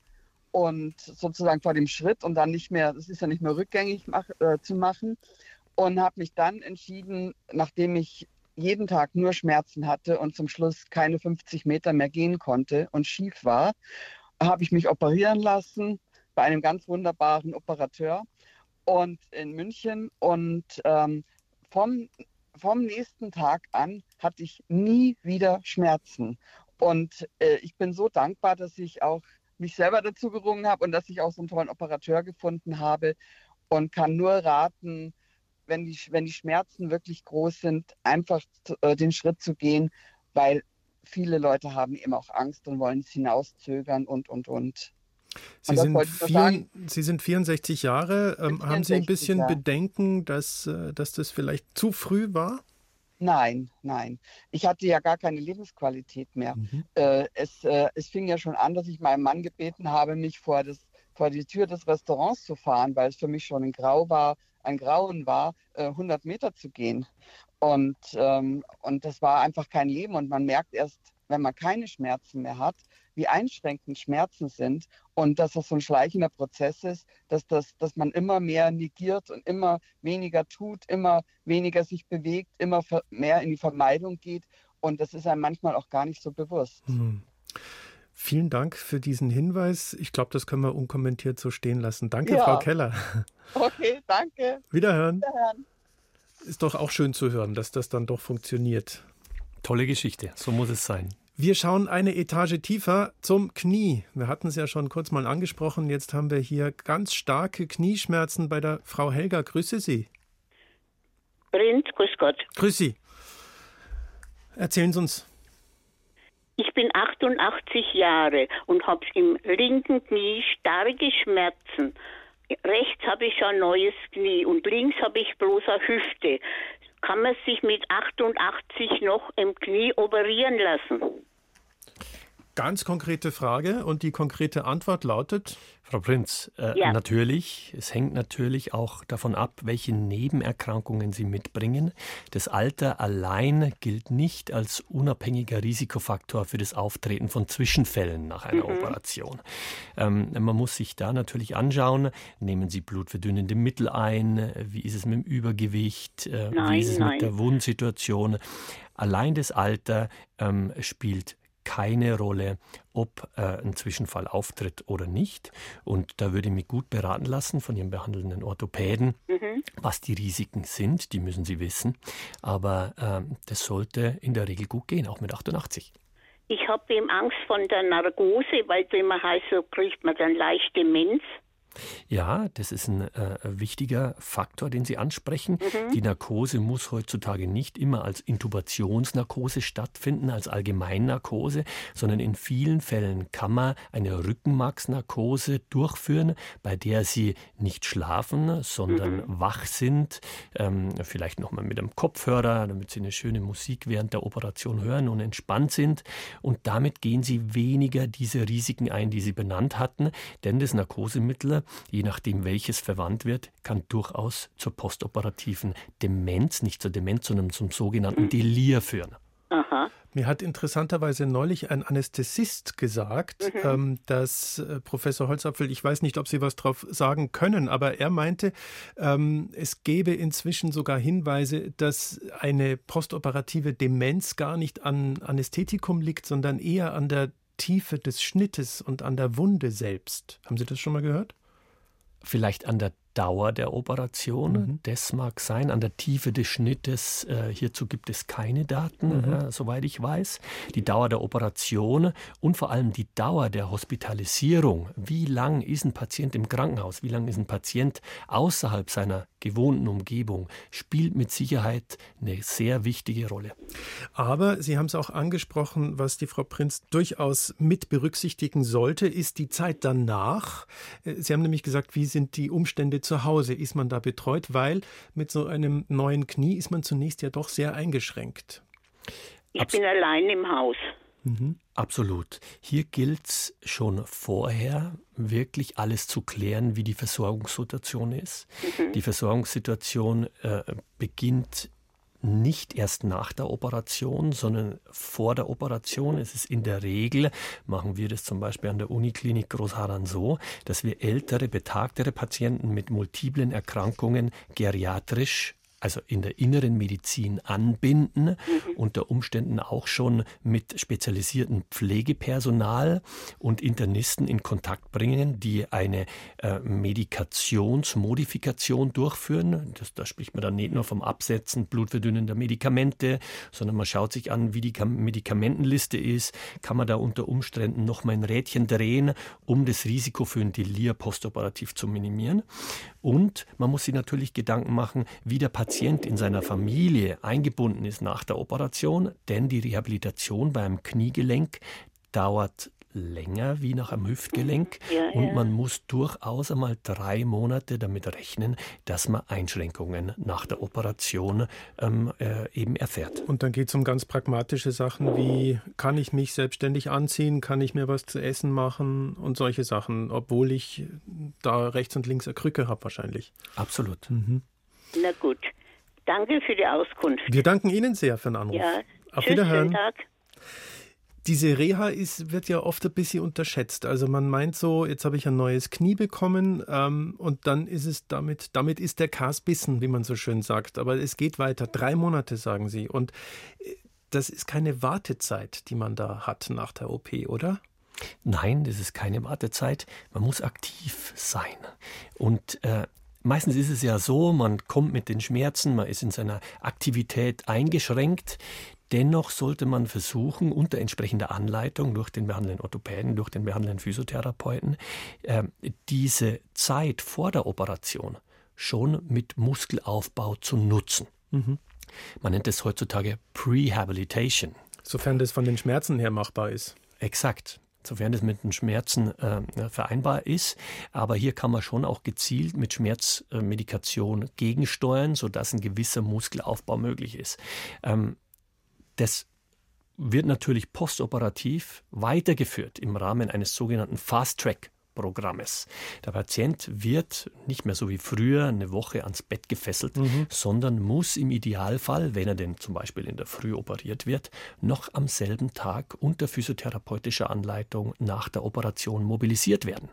und sozusagen vor dem Schritt und dann nicht mehr, das ist ja nicht mehr rückgängig mach, äh, zu machen. Und habe mich dann entschieden, nachdem ich jeden Tag nur Schmerzen hatte und zum Schluss keine 50 Meter mehr gehen konnte und schief war, habe ich mich operieren lassen bei einem ganz wunderbaren Operateur und in München. Und ähm, vom, vom nächsten Tag an hatte ich nie wieder Schmerzen. Und äh, ich bin so dankbar, dass ich auch mich selber dazu gerungen habe und dass ich auch so einen tollen Operateur gefunden habe und kann nur raten, wenn die, wenn die Schmerzen wirklich groß sind, einfach äh, den Schritt zu gehen, weil viele Leute haben eben auch Angst und wollen es hinauszögern und, und, und. Sie, sind, vier, Sie sind 64 Jahre. Ähm, haben Sie ein bisschen ja. Bedenken, dass, äh, dass das vielleicht zu früh war? Nein, nein. Ich hatte ja gar keine Lebensqualität mehr. Mhm. Äh, es, äh, es fing ja schon an, dass ich meinem Mann gebeten habe, mich vor, das, vor die Tür des Restaurants zu fahren, weil es für mich schon ein Grau war, ein Grauen war, äh, 100 Meter zu gehen. Und, ähm, und das war einfach kein Leben. Und man merkt erst, wenn man keine Schmerzen mehr hat, wie einschränkend Schmerzen sind und dass das so ein schleichender Prozess ist, dass, das, dass man immer mehr negiert und immer weniger tut, immer weniger sich bewegt, immer mehr in die Vermeidung geht und das ist einem manchmal auch gar nicht so bewusst. Hm. Vielen Dank für diesen Hinweis. Ich glaube, das können wir unkommentiert so stehen lassen. Danke, ja. Frau Keller. Okay, danke. Wiederhören. Wiederhören. Ist doch auch schön zu hören, dass das dann doch funktioniert. Tolle Geschichte, so muss es sein. Wir schauen eine Etage tiefer zum Knie. Wir hatten es ja schon kurz mal angesprochen. Jetzt haben wir hier ganz starke Knieschmerzen bei der Frau Helga. Grüße Sie. Prinz, grüß Gott. Grüß Sie. Erzählen Sie uns. Ich bin 88 Jahre und habe im linken Knie starke Schmerzen. Rechts habe ich ein neues Knie und links habe ich bloß eine Hüfte kann man sich mit 88 noch im Knie operieren lassen? Ganz konkrete Frage und die konkrete Antwort lautet? Frau Prinz, äh, ja. natürlich, es hängt natürlich auch davon ab, welche Nebenerkrankungen Sie mitbringen. Das Alter allein gilt nicht als unabhängiger Risikofaktor für das Auftreten von Zwischenfällen nach einer mhm. Operation. Ähm, man muss sich da natürlich anschauen, nehmen Sie blutverdünnende Mittel ein, wie ist es mit dem Übergewicht, äh, nein, wie ist es nein. mit der Wundsituation. Allein das Alter ähm, spielt keine Rolle, ob äh, ein Zwischenfall auftritt oder nicht. Und da würde ich mich gut beraten lassen von Ihrem behandelnden Orthopäden, mhm. was die Risiken sind. Die müssen Sie wissen. Aber äh, das sollte in der Regel gut gehen, auch mit 88. Ich habe eben Angst von der Narkose, weil wenn man heißt, so kriegt man dann leicht Demenz. Ja, das ist ein äh, wichtiger Faktor, den Sie ansprechen. Mhm. Die Narkose muss heutzutage nicht immer als Intubationsnarkose stattfinden, als Allgemeinnarkose, sondern in vielen Fällen kann man eine Rückenmarksnarkose durchführen, bei der Sie nicht schlafen, sondern mhm. wach sind, ähm, vielleicht nochmal mit einem Kopfhörer, damit Sie eine schöne Musik während der Operation hören und entspannt sind. Und damit gehen Sie weniger diese Risiken ein, die Sie benannt hatten, denn das Narkosemittel je nachdem welches verwandt wird, kann durchaus zur postoperativen Demenz, nicht zur Demenz, sondern zum sogenannten. Delir führen. Aha. Mir hat interessanterweise neulich ein Anästhesist gesagt, mhm. ähm, dass äh, Professor Holzapfel, ich weiß nicht, ob Sie was drauf sagen können, aber er meinte, ähm, es gäbe inzwischen sogar Hinweise, dass eine postoperative Demenz gar nicht an Anästhetikum liegt, sondern eher an der Tiefe des Schnittes und an der Wunde selbst. Haben Sie das schon mal gehört? Vielleicht an der Dauer der Operation. Mhm. Das mag sein. An der Tiefe des Schnittes, äh, hierzu gibt es keine Daten, mhm. äh, soweit ich weiß. Die Dauer der Operation und vor allem die Dauer der Hospitalisierung. Wie lang ist ein Patient im Krankenhaus? Wie lange ist ein Patient außerhalb seiner gewohnten Umgebung? Spielt mit Sicherheit eine sehr wichtige Rolle. Aber Sie haben es auch angesprochen, was die Frau Prinz durchaus mit berücksichtigen sollte, ist die Zeit danach. Äh, Sie haben nämlich gesagt, wie sind die Umstände zu Hause? Ist man da betreut? Weil mit so einem neuen Knie ist man zunächst ja doch sehr eingeschränkt. Ich Abs bin allein im Haus. Mhm. Absolut. Hier gilt es schon vorher, wirklich alles zu klären, wie die Versorgungssituation ist. Mhm. Die Versorgungssituation äh, beginnt nicht erst nach der Operation, sondern vor der Operation. Es ist in der Regel, machen wir das zum Beispiel an der Uniklinik Großharan so, dass wir ältere, betagtere Patienten mit multiplen Erkrankungen geriatrisch also in der inneren Medizin anbinden, mhm. unter Umständen auch schon mit spezialisiertem Pflegepersonal und Internisten in Kontakt bringen, die eine äh, Medikationsmodifikation durchführen. Das, da spricht man dann nicht nur vom Absetzen blutverdünnender Medikamente, sondern man schaut sich an, wie die Medikamentenliste ist. Kann man da unter Umständen noch mal ein Rädchen drehen, um das Risiko für ein Delir postoperativ zu minimieren. Und man muss sich natürlich Gedanken machen, wie der Patient in seiner Familie eingebunden ist nach der Operation, denn die Rehabilitation beim Kniegelenk dauert länger wie nach einem Hüftgelenk ja, und ja. man muss durchaus einmal drei Monate damit rechnen, dass man Einschränkungen nach der Operation ähm, äh, eben erfährt. Und dann geht es um ganz pragmatische Sachen wie, kann ich mich selbstständig anziehen, kann ich mir was zu essen machen und solche Sachen, obwohl ich da rechts und links eine Krücke habe wahrscheinlich. Absolut. Mhm. Na gut. Danke für die Auskunft. Wir danken Ihnen sehr für den Anruf. Ja. Auf Tschüss, Wiederhören. Schönen Tag. Diese Reha ist, wird ja oft ein bisschen unterschätzt. Also man meint so, jetzt habe ich ein neues Knie bekommen ähm, und dann ist es damit, damit ist der Kas bissen, wie man so schön sagt. Aber es geht weiter. Drei Monate, sagen Sie. Und äh, das ist keine Wartezeit, die man da hat nach der OP, oder? Nein, das ist keine Wartezeit. Man muss aktiv sein. Und äh, Meistens ist es ja so, man kommt mit den Schmerzen, man ist in seiner Aktivität eingeschränkt. Dennoch sollte man versuchen, unter entsprechender Anleitung durch den behandelnden Orthopäden, durch den behandelnden Physiotherapeuten, äh, diese Zeit vor der Operation schon mit Muskelaufbau zu nutzen. Mhm. Man nennt es heutzutage Prehabilitation. Sofern das von den Schmerzen her machbar ist. Exakt sofern es mit den Schmerzen äh, vereinbar ist. Aber hier kann man schon auch gezielt mit Schmerzmedikation gegensteuern, sodass ein gewisser Muskelaufbau möglich ist. Ähm, das wird natürlich postoperativ weitergeführt im Rahmen eines sogenannten Fast Track Programmes. Der Patient wird nicht mehr so wie früher eine Woche ans Bett gefesselt, mhm. sondern muss im Idealfall, wenn er denn zum Beispiel in der Früh operiert wird, noch am selben Tag unter physiotherapeutischer Anleitung nach der Operation mobilisiert werden.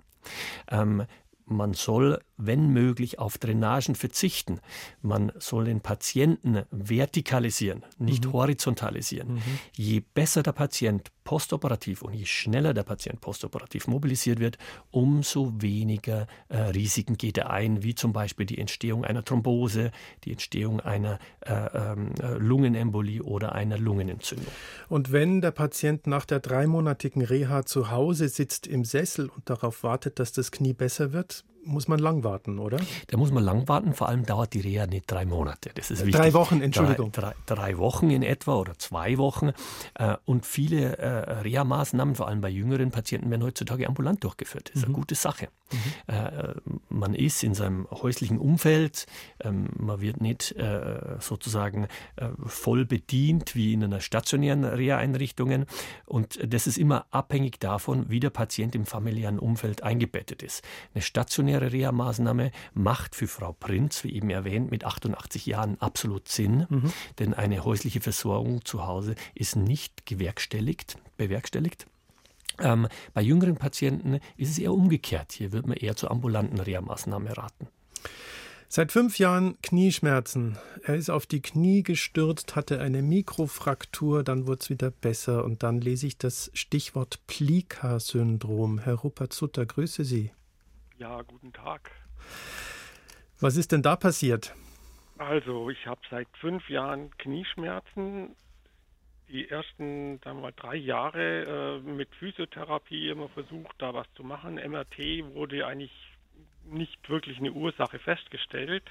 Ähm, man soll, wenn möglich, auf Drainagen verzichten. Man soll den Patienten vertikalisieren, nicht mhm. horizontalisieren. Mhm. Je besser der Patient postoperativ und je schneller der Patient postoperativ mobilisiert wird, umso weniger äh, Risiken geht er ein, wie zum Beispiel die Entstehung einer Thrombose, die Entstehung einer äh, ähm, äh, Lungenembolie oder einer Lungenentzündung. Und wenn der Patient nach der dreimonatigen Reha zu Hause sitzt im Sessel und darauf wartet, dass das Knie besser wird, muss man lang warten, oder? Da muss man lang warten. Vor allem dauert die Reha nicht drei Monate. Das ist wichtig. Drei Wochen, Entschuldigung. Drei, drei, drei Wochen in etwa oder zwei Wochen. Äh, und viele äh, Reha-Maßnahmen, vor allem bei jüngeren Patienten, werden heutzutage ambulant durchgeführt. Das ist mhm. eine gute Sache. Mhm. Äh, man ist in seinem häuslichen Umfeld. Ähm, man wird nicht sozusagen voll bedient wie in einer stationären Reha-Einrichtungen. Und das ist immer abhängig davon, wie der Patient im familiären Umfeld eingebettet ist. Eine stationäre stationäre Reha-Maßnahme macht für Frau Prinz, wie eben erwähnt, mit 88 Jahren absolut Sinn, mhm. denn eine häusliche Versorgung zu Hause ist nicht gewerkstelligt, bewerkstelligt. Ähm, bei jüngeren Patienten ist es eher umgekehrt. Hier wird man eher zur ambulanten Reha-Maßnahme raten. Seit fünf Jahren Knieschmerzen. Er ist auf die Knie gestürzt, hatte eine Mikrofraktur, dann wurde es wieder besser und dann lese ich das Stichwort Plika-Syndrom. Herr Rupert Sutter, grüße Sie. Ja, guten Tag. Was ist denn da passiert? Also, ich habe seit fünf Jahren Knieschmerzen. Die ersten sagen wir mal, drei Jahre äh, mit Physiotherapie immer versucht, da was zu machen. MRT wurde eigentlich nicht wirklich eine Ursache festgestellt.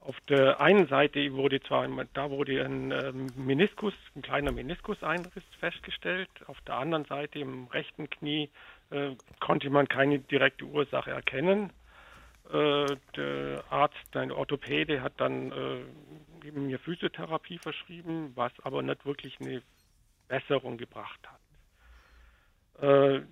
Auf der einen Seite wurde zwar, da wurde ein ähm, Meniskus, ein kleiner Meniskuseinriss festgestellt. Auf der anderen Seite im rechten Knie äh, konnte man keine direkte Ursache erkennen. Äh, der Arzt, ein Orthopäde, hat dann äh, mir Physiotherapie verschrieben, was aber nicht wirklich eine Besserung gebracht hat. Äh,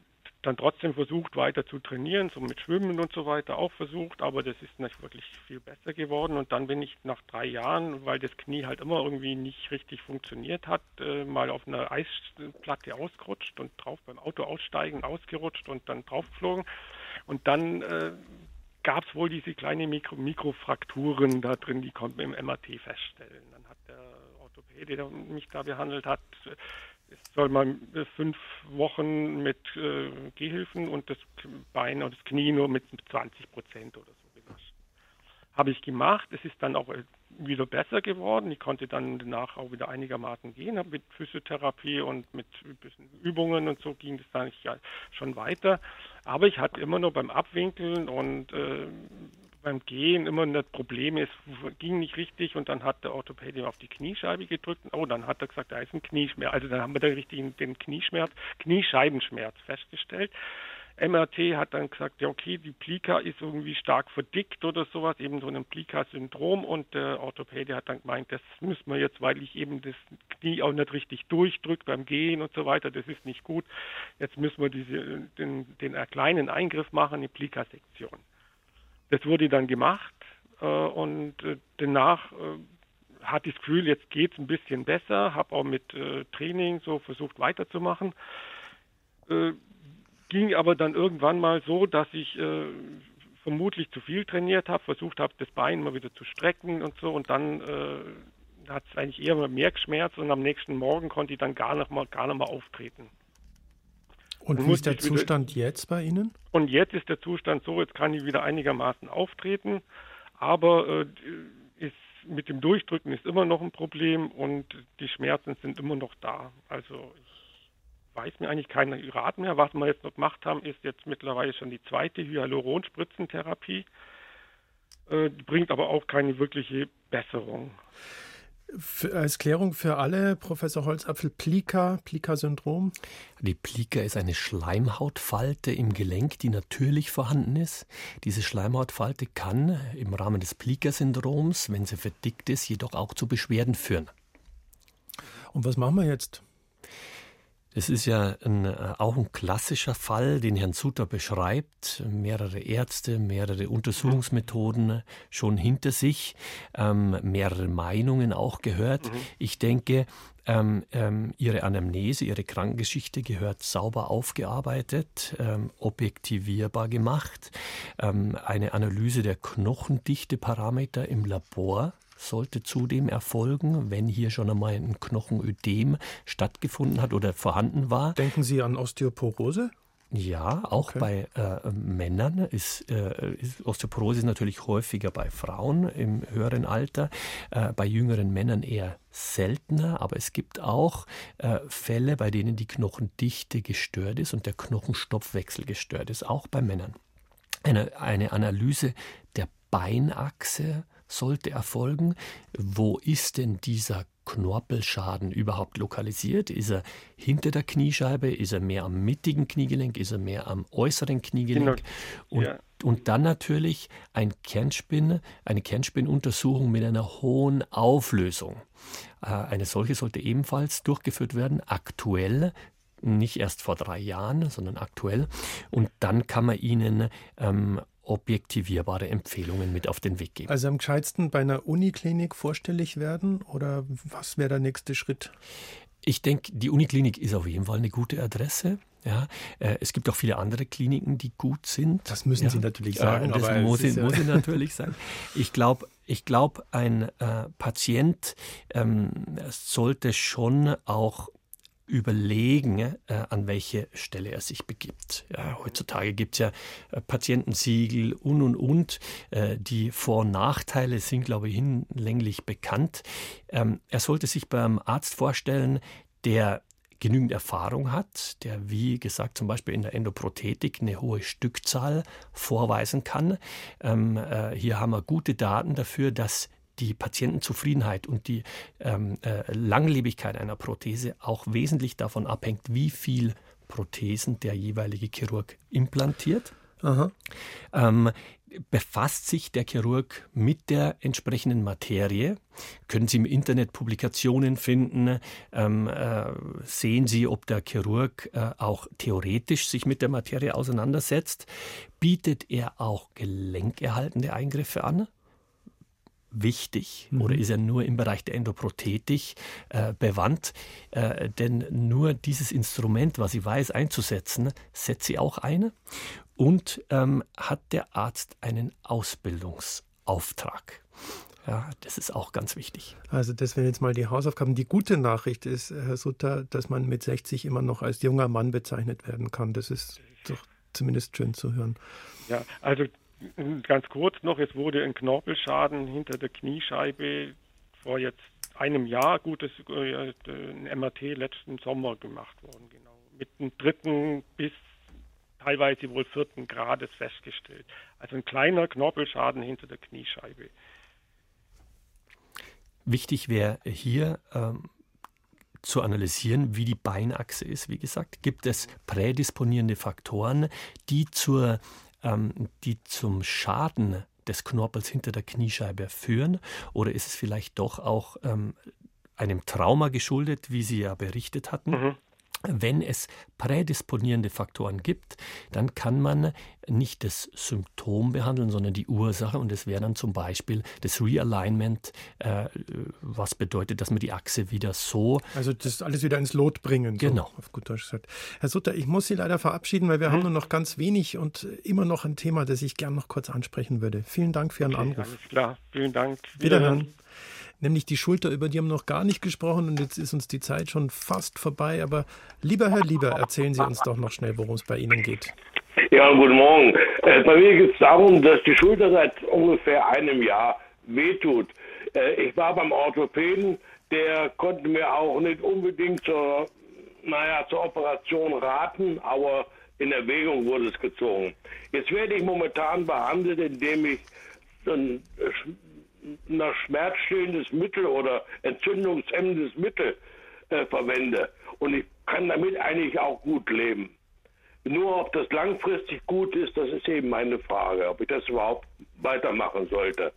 dann trotzdem versucht, weiter zu trainieren, so mit Schwimmen und so weiter auch versucht, aber das ist nicht wirklich viel besser geworden. Und dann bin ich nach drei Jahren, weil das Knie halt immer irgendwie nicht richtig funktioniert hat, äh, mal auf einer Eisplatte ausgerutscht und drauf beim Auto aussteigen ausgerutscht und dann draufgeflogen. Und dann äh, gab es wohl diese kleinen Mikro Mikrofrakturen da drin, die konnte man im MRT feststellen. Dann hat der Orthopäde, der mich da behandelt hat, es soll man fünf Wochen mit äh, Gehhilfen und das Bein und das Knie nur mit 20 Prozent oder so gewaschen. Habe ich gemacht. Es ist dann auch äh, wieder besser geworden. Ich konnte dann danach auch wieder einigermaßen gehen. Mit Physiotherapie und mit Übungen und so ging das dann ja schon weiter. Aber ich hatte immer nur beim Abwinkeln und äh, beim Gehen immer ein Problem ist, ging nicht richtig und dann hat der Orthopäde auf die Kniescheibe gedrückt. Oh, dann hat er gesagt, da ist ein Knieschmerz. Also dann haben wir da richtig den Knieschmerz, Kniescheibenschmerz festgestellt. MRT hat dann gesagt, ja okay, die Plika ist irgendwie stark verdickt oder sowas, eben so ein Plika-Syndrom und der Orthopäde hat dann gemeint, das müssen wir jetzt, weil ich eben das Knie auch nicht richtig durchdrücke beim Gehen und so weiter, das ist nicht gut. Jetzt müssen wir diese, den, den kleinen Eingriff machen, eine Plika-Sektion. Das wurde dann gemacht äh, und äh, danach äh, hatte ich das Gefühl, jetzt geht es ein bisschen besser, habe auch mit äh, Training so versucht weiterzumachen. Äh, ging aber dann irgendwann mal so, dass ich äh, vermutlich zu viel trainiert habe, versucht habe, das Bein mal wieder zu strecken und so und dann hat es eigentlich eher mehr geschmerzt und am nächsten Morgen konnte ich dann gar nicht mal, gar nicht mal auftreten. Und wie ist der Zustand wieder, jetzt bei Ihnen? Und jetzt ist der Zustand so, jetzt kann ich wieder einigermaßen auftreten, aber äh, ist, mit dem Durchdrücken ist immer noch ein Problem und die Schmerzen sind immer noch da. Also ich weiß mir eigentlich keinen Rat mehr. Was wir jetzt noch gemacht haben, ist jetzt mittlerweile schon die zweite Hyaluronspritzentherapie. Äh, bringt aber auch keine wirkliche Besserung. Für, als Klärung für alle, Professor Holzapfel, Plika, Plika-Syndrom? Die Plika ist eine Schleimhautfalte im Gelenk, die natürlich vorhanden ist. Diese Schleimhautfalte kann im Rahmen des Plika-Syndroms, wenn sie verdickt ist, jedoch auch zu Beschwerden führen. Und was machen wir jetzt? Es ist ja ein, äh, auch ein klassischer Fall, den Herrn Sutter beschreibt. Mehrere Ärzte, mehrere Untersuchungsmethoden schon hinter sich, ähm, mehrere Meinungen auch gehört. Mhm. Ich denke, ähm, ähm, ihre Anamnese, ihre Krankengeschichte gehört sauber aufgearbeitet, ähm, objektivierbar gemacht. Ähm, eine Analyse der Knochendichteparameter im Labor sollte zudem erfolgen, wenn hier schon einmal ein Knochenödem stattgefunden hat oder vorhanden war. Denken Sie an Osteoporose? Ja, auch okay. bei äh, Männern ist, äh, ist, Osteoporose ist natürlich häufiger bei Frauen im höheren Alter, äh, bei jüngeren Männern eher seltener, aber es gibt auch äh, Fälle, bei denen die Knochendichte gestört ist und der Knochenstoffwechsel gestört ist, auch bei Männern. Eine, eine Analyse der Beinachse sollte erfolgen. Wo ist denn dieser Knorpelschaden überhaupt lokalisiert? Ist er hinter der Kniescheibe? Ist er mehr am mittigen Kniegelenk? Ist er mehr am äußeren Kniegelenk? Genau. Und, ja. und dann natürlich ein Kernspin, eine Kernspinnuntersuchung mit einer hohen Auflösung. Äh, eine solche sollte ebenfalls durchgeführt werden, aktuell nicht erst vor drei Jahren, sondern aktuell. Und dann kann man ihnen ähm, objektivierbare Empfehlungen mit auf den Weg geben. Also am gescheitsten bei einer Uniklinik vorstellig werden oder was wäre der nächste Schritt? Ich denke, die Uniklinik ist auf jeden Fall eine gute Adresse. Ja, äh, es gibt auch viele andere Kliniken, die gut sind. Das müssen ja. Sie natürlich sagen. das muss, ich, ja muss ich natürlich sagen. Ich glaube, ich glaub, ein äh, Patient ähm, sollte schon auch überlegen, äh, an welche Stelle er sich begibt. Ja, heutzutage gibt es ja äh, Patientensiegel und und und. Äh, die Vor- und Nachteile sind, glaube ich, hinlänglich bekannt. Ähm, er sollte sich beim Arzt vorstellen, der genügend Erfahrung hat, der, wie gesagt, zum Beispiel in der Endoprothetik eine hohe Stückzahl vorweisen kann. Ähm, äh, hier haben wir gute Daten dafür, dass die Patientenzufriedenheit und die ähm, äh, Langlebigkeit einer Prothese auch wesentlich davon abhängt, wie viel Prothesen der jeweilige Chirurg implantiert. Ähm, befasst sich der Chirurg mit der entsprechenden Materie? Können Sie im Internet Publikationen finden? Ähm, äh, sehen Sie, ob der Chirurg äh, auch theoretisch sich mit der Materie auseinandersetzt? Bietet er auch gelenkerhaltende Eingriffe an? Wichtig mhm. oder ist er nur im Bereich der Endoprothetik äh, bewandt? Äh, denn nur dieses Instrument, was sie weiß einzusetzen, setzt sie auch ein. Und ähm, hat der Arzt einen Ausbildungsauftrag? Ja, das ist auch ganz wichtig. Also das wären jetzt mal die Hausaufgaben. Die gute Nachricht ist, Herr Sutter, dass man mit 60 immer noch als junger Mann bezeichnet werden kann. Das ist doch zumindest schön zu hören. Ja, also Ganz kurz noch, es wurde ein Knorpelschaden hinter der Kniescheibe vor jetzt einem Jahr, gut, das äh, ein MRT letzten Sommer gemacht worden, genau. Mit dem dritten bis teilweise wohl vierten Grades festgestellt. Also ein kleiner Knorpelschaden hinter der Kniescheibe. Wichtig wäre hier ähm, zu analysieren, wie die Beinachse ist. Wie gesagt, gibt es prädisponierende Faktoren, die zur ähm, die zum Schaden des Knorpels hinter der Kniescheibe führen? Oder ist es vielleicht doch auch ähm, einem Trauma geschuldet, wie Sie ja berichtet hatten? Mhm. Wenn es prädisponierende Faktoren gibt, dann kann man nicht das Symptom behandeln, sondern die Ursache. Und das wäre dann zum Beispiel das Realignment, äh, was bedeutet, dass man die Achse wieder so. Also das alles wieder ins Lot bringen. Genau. So auf gut Deutsch gesagt. Herr Sutter, ich muss Sie leider verabschieden, weil wir hm. haben nur noch ganz wenig und immer noch ein Thema, das ich gern noch kurz ansprechen würde. Vielen Dank für Ihren okay, Anruf. Alles klar. Vielen Dank. Wiederhören. Wiederhören nämlich die Schulter, über die haben wir noch gar nicht gesprochen und jetzt ist uns die Zeit schon fast vorbei. Aber lieber Herr Lieber, erzählen Sie uns doch noch schnell, worum es bei Ihnen geht. Ja, guten Morgen. Äh, bei mir geht es darum, dass die Schulter seit ungefähr einem Jahr wehtut. Äh, ich war beim Orthopäden, der konnte mir auch nicht unbedingt zur, naja, zur Operation raten, aber in Erwägung wurde es gezogen. Jetzt werde ich momentan behandelt, indem ich ein nach schmerzstillendes Mittel oder entzündungshemmendes Mittel äh, verwende. Und ich kann damit eigentlich auch gut leben. Nur ob das langfristig gut ist, das ist eben meine Frage, ob ich das überhaupt weitermachen sollte.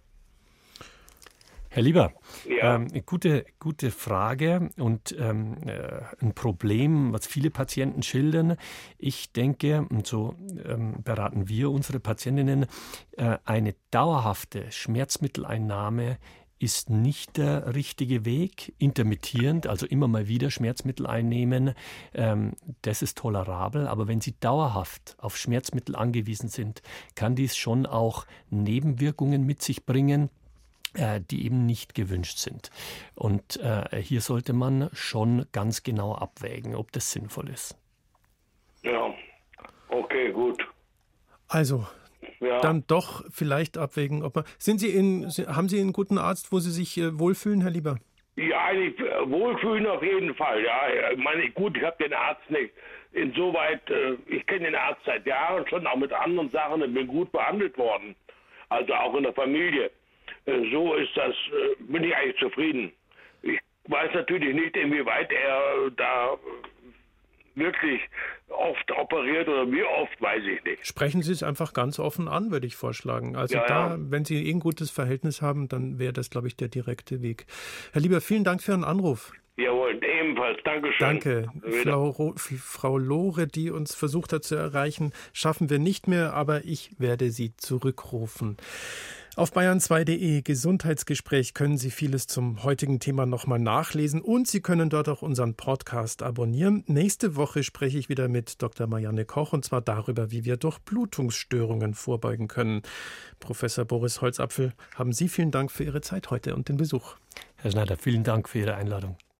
Herr Lieber, ja. ähm, gute, gute Frage und ähm, äh, ein Problem, was viele Patienten schildern. Ich denke, und so ähm, beraten wir unsere Patientinnen, äh, eine dauerhafte Schmerzmitteleinnahme ist nicht der richtige Weg. Intermittierend, also immer mal wieder Schmerzmittel einnehmen, ähm, das ist tolerabel. Aber wenn Sie dauerhaft auf Schmerzmittel angewiesen sind, kann dies schon auch Nebenwirkungen mit sich bringen die eben nicht gewünscht sind. Und äh, hier sollte man schon ganz genau abwägen, ob das sinnvoll ist. Ja, okay, gut. Also, ja. dann doch vielleicht abwägen, ob man. Sind Sie in, haben Sie einen guten Arzt, wo Sie sich äh, wohlfühlen, Herr Lieber? Ja, eigentlich äh, wohlfühlen auf jeden Fall. Ja, ich meine, gut, ich habe den Arzt nicht. Insoweit, äh, ich kenne den Arzt seit Jahren schon, auch mit anderen Sachen und bin gut behandelt worden. Also auch in der Familie. Äh, so ist das, äh, bin ich eigentlich zufrieden. Ich weiß natürlich nicht, inwieweit er da wirklich oft operiert oder wie oft, weiß ich nicht. Sprechen Sie es einfach ganz offen an, würde ich vorschlagen. Also ja, da, ja. wenn Sie eh ein gutes Verhältnis haben, dann wäre das, glaube ich, der direkte Weg. Herr Lieber, vielen Dank für Ihren Anruf. Jawohl, ebenfalls. Dankeschön. Danke. Frau, Frau Lore, die uns versucht hat zu erreichen, schaffen wir nicht mehr, aber ich werde sie zurückrufen. Auf bayern2.de Gesundheitsgespräch können Sie vieles zum heutigen Thema nochmal nachlesen und Sie können dort auch unseren Podcast abonnieren. Nächste Woche spreche ich wieder mit Dr. Marianne Koch und zwar darüber, wie wir durch Blutungsstörungen vorbeugen können. Professor Boris Holzapfel, haben Sie vielen Dank für Ihre Zeit heute und den Besuch. Herr Schneider, vielen Dank für Ihre Einladung.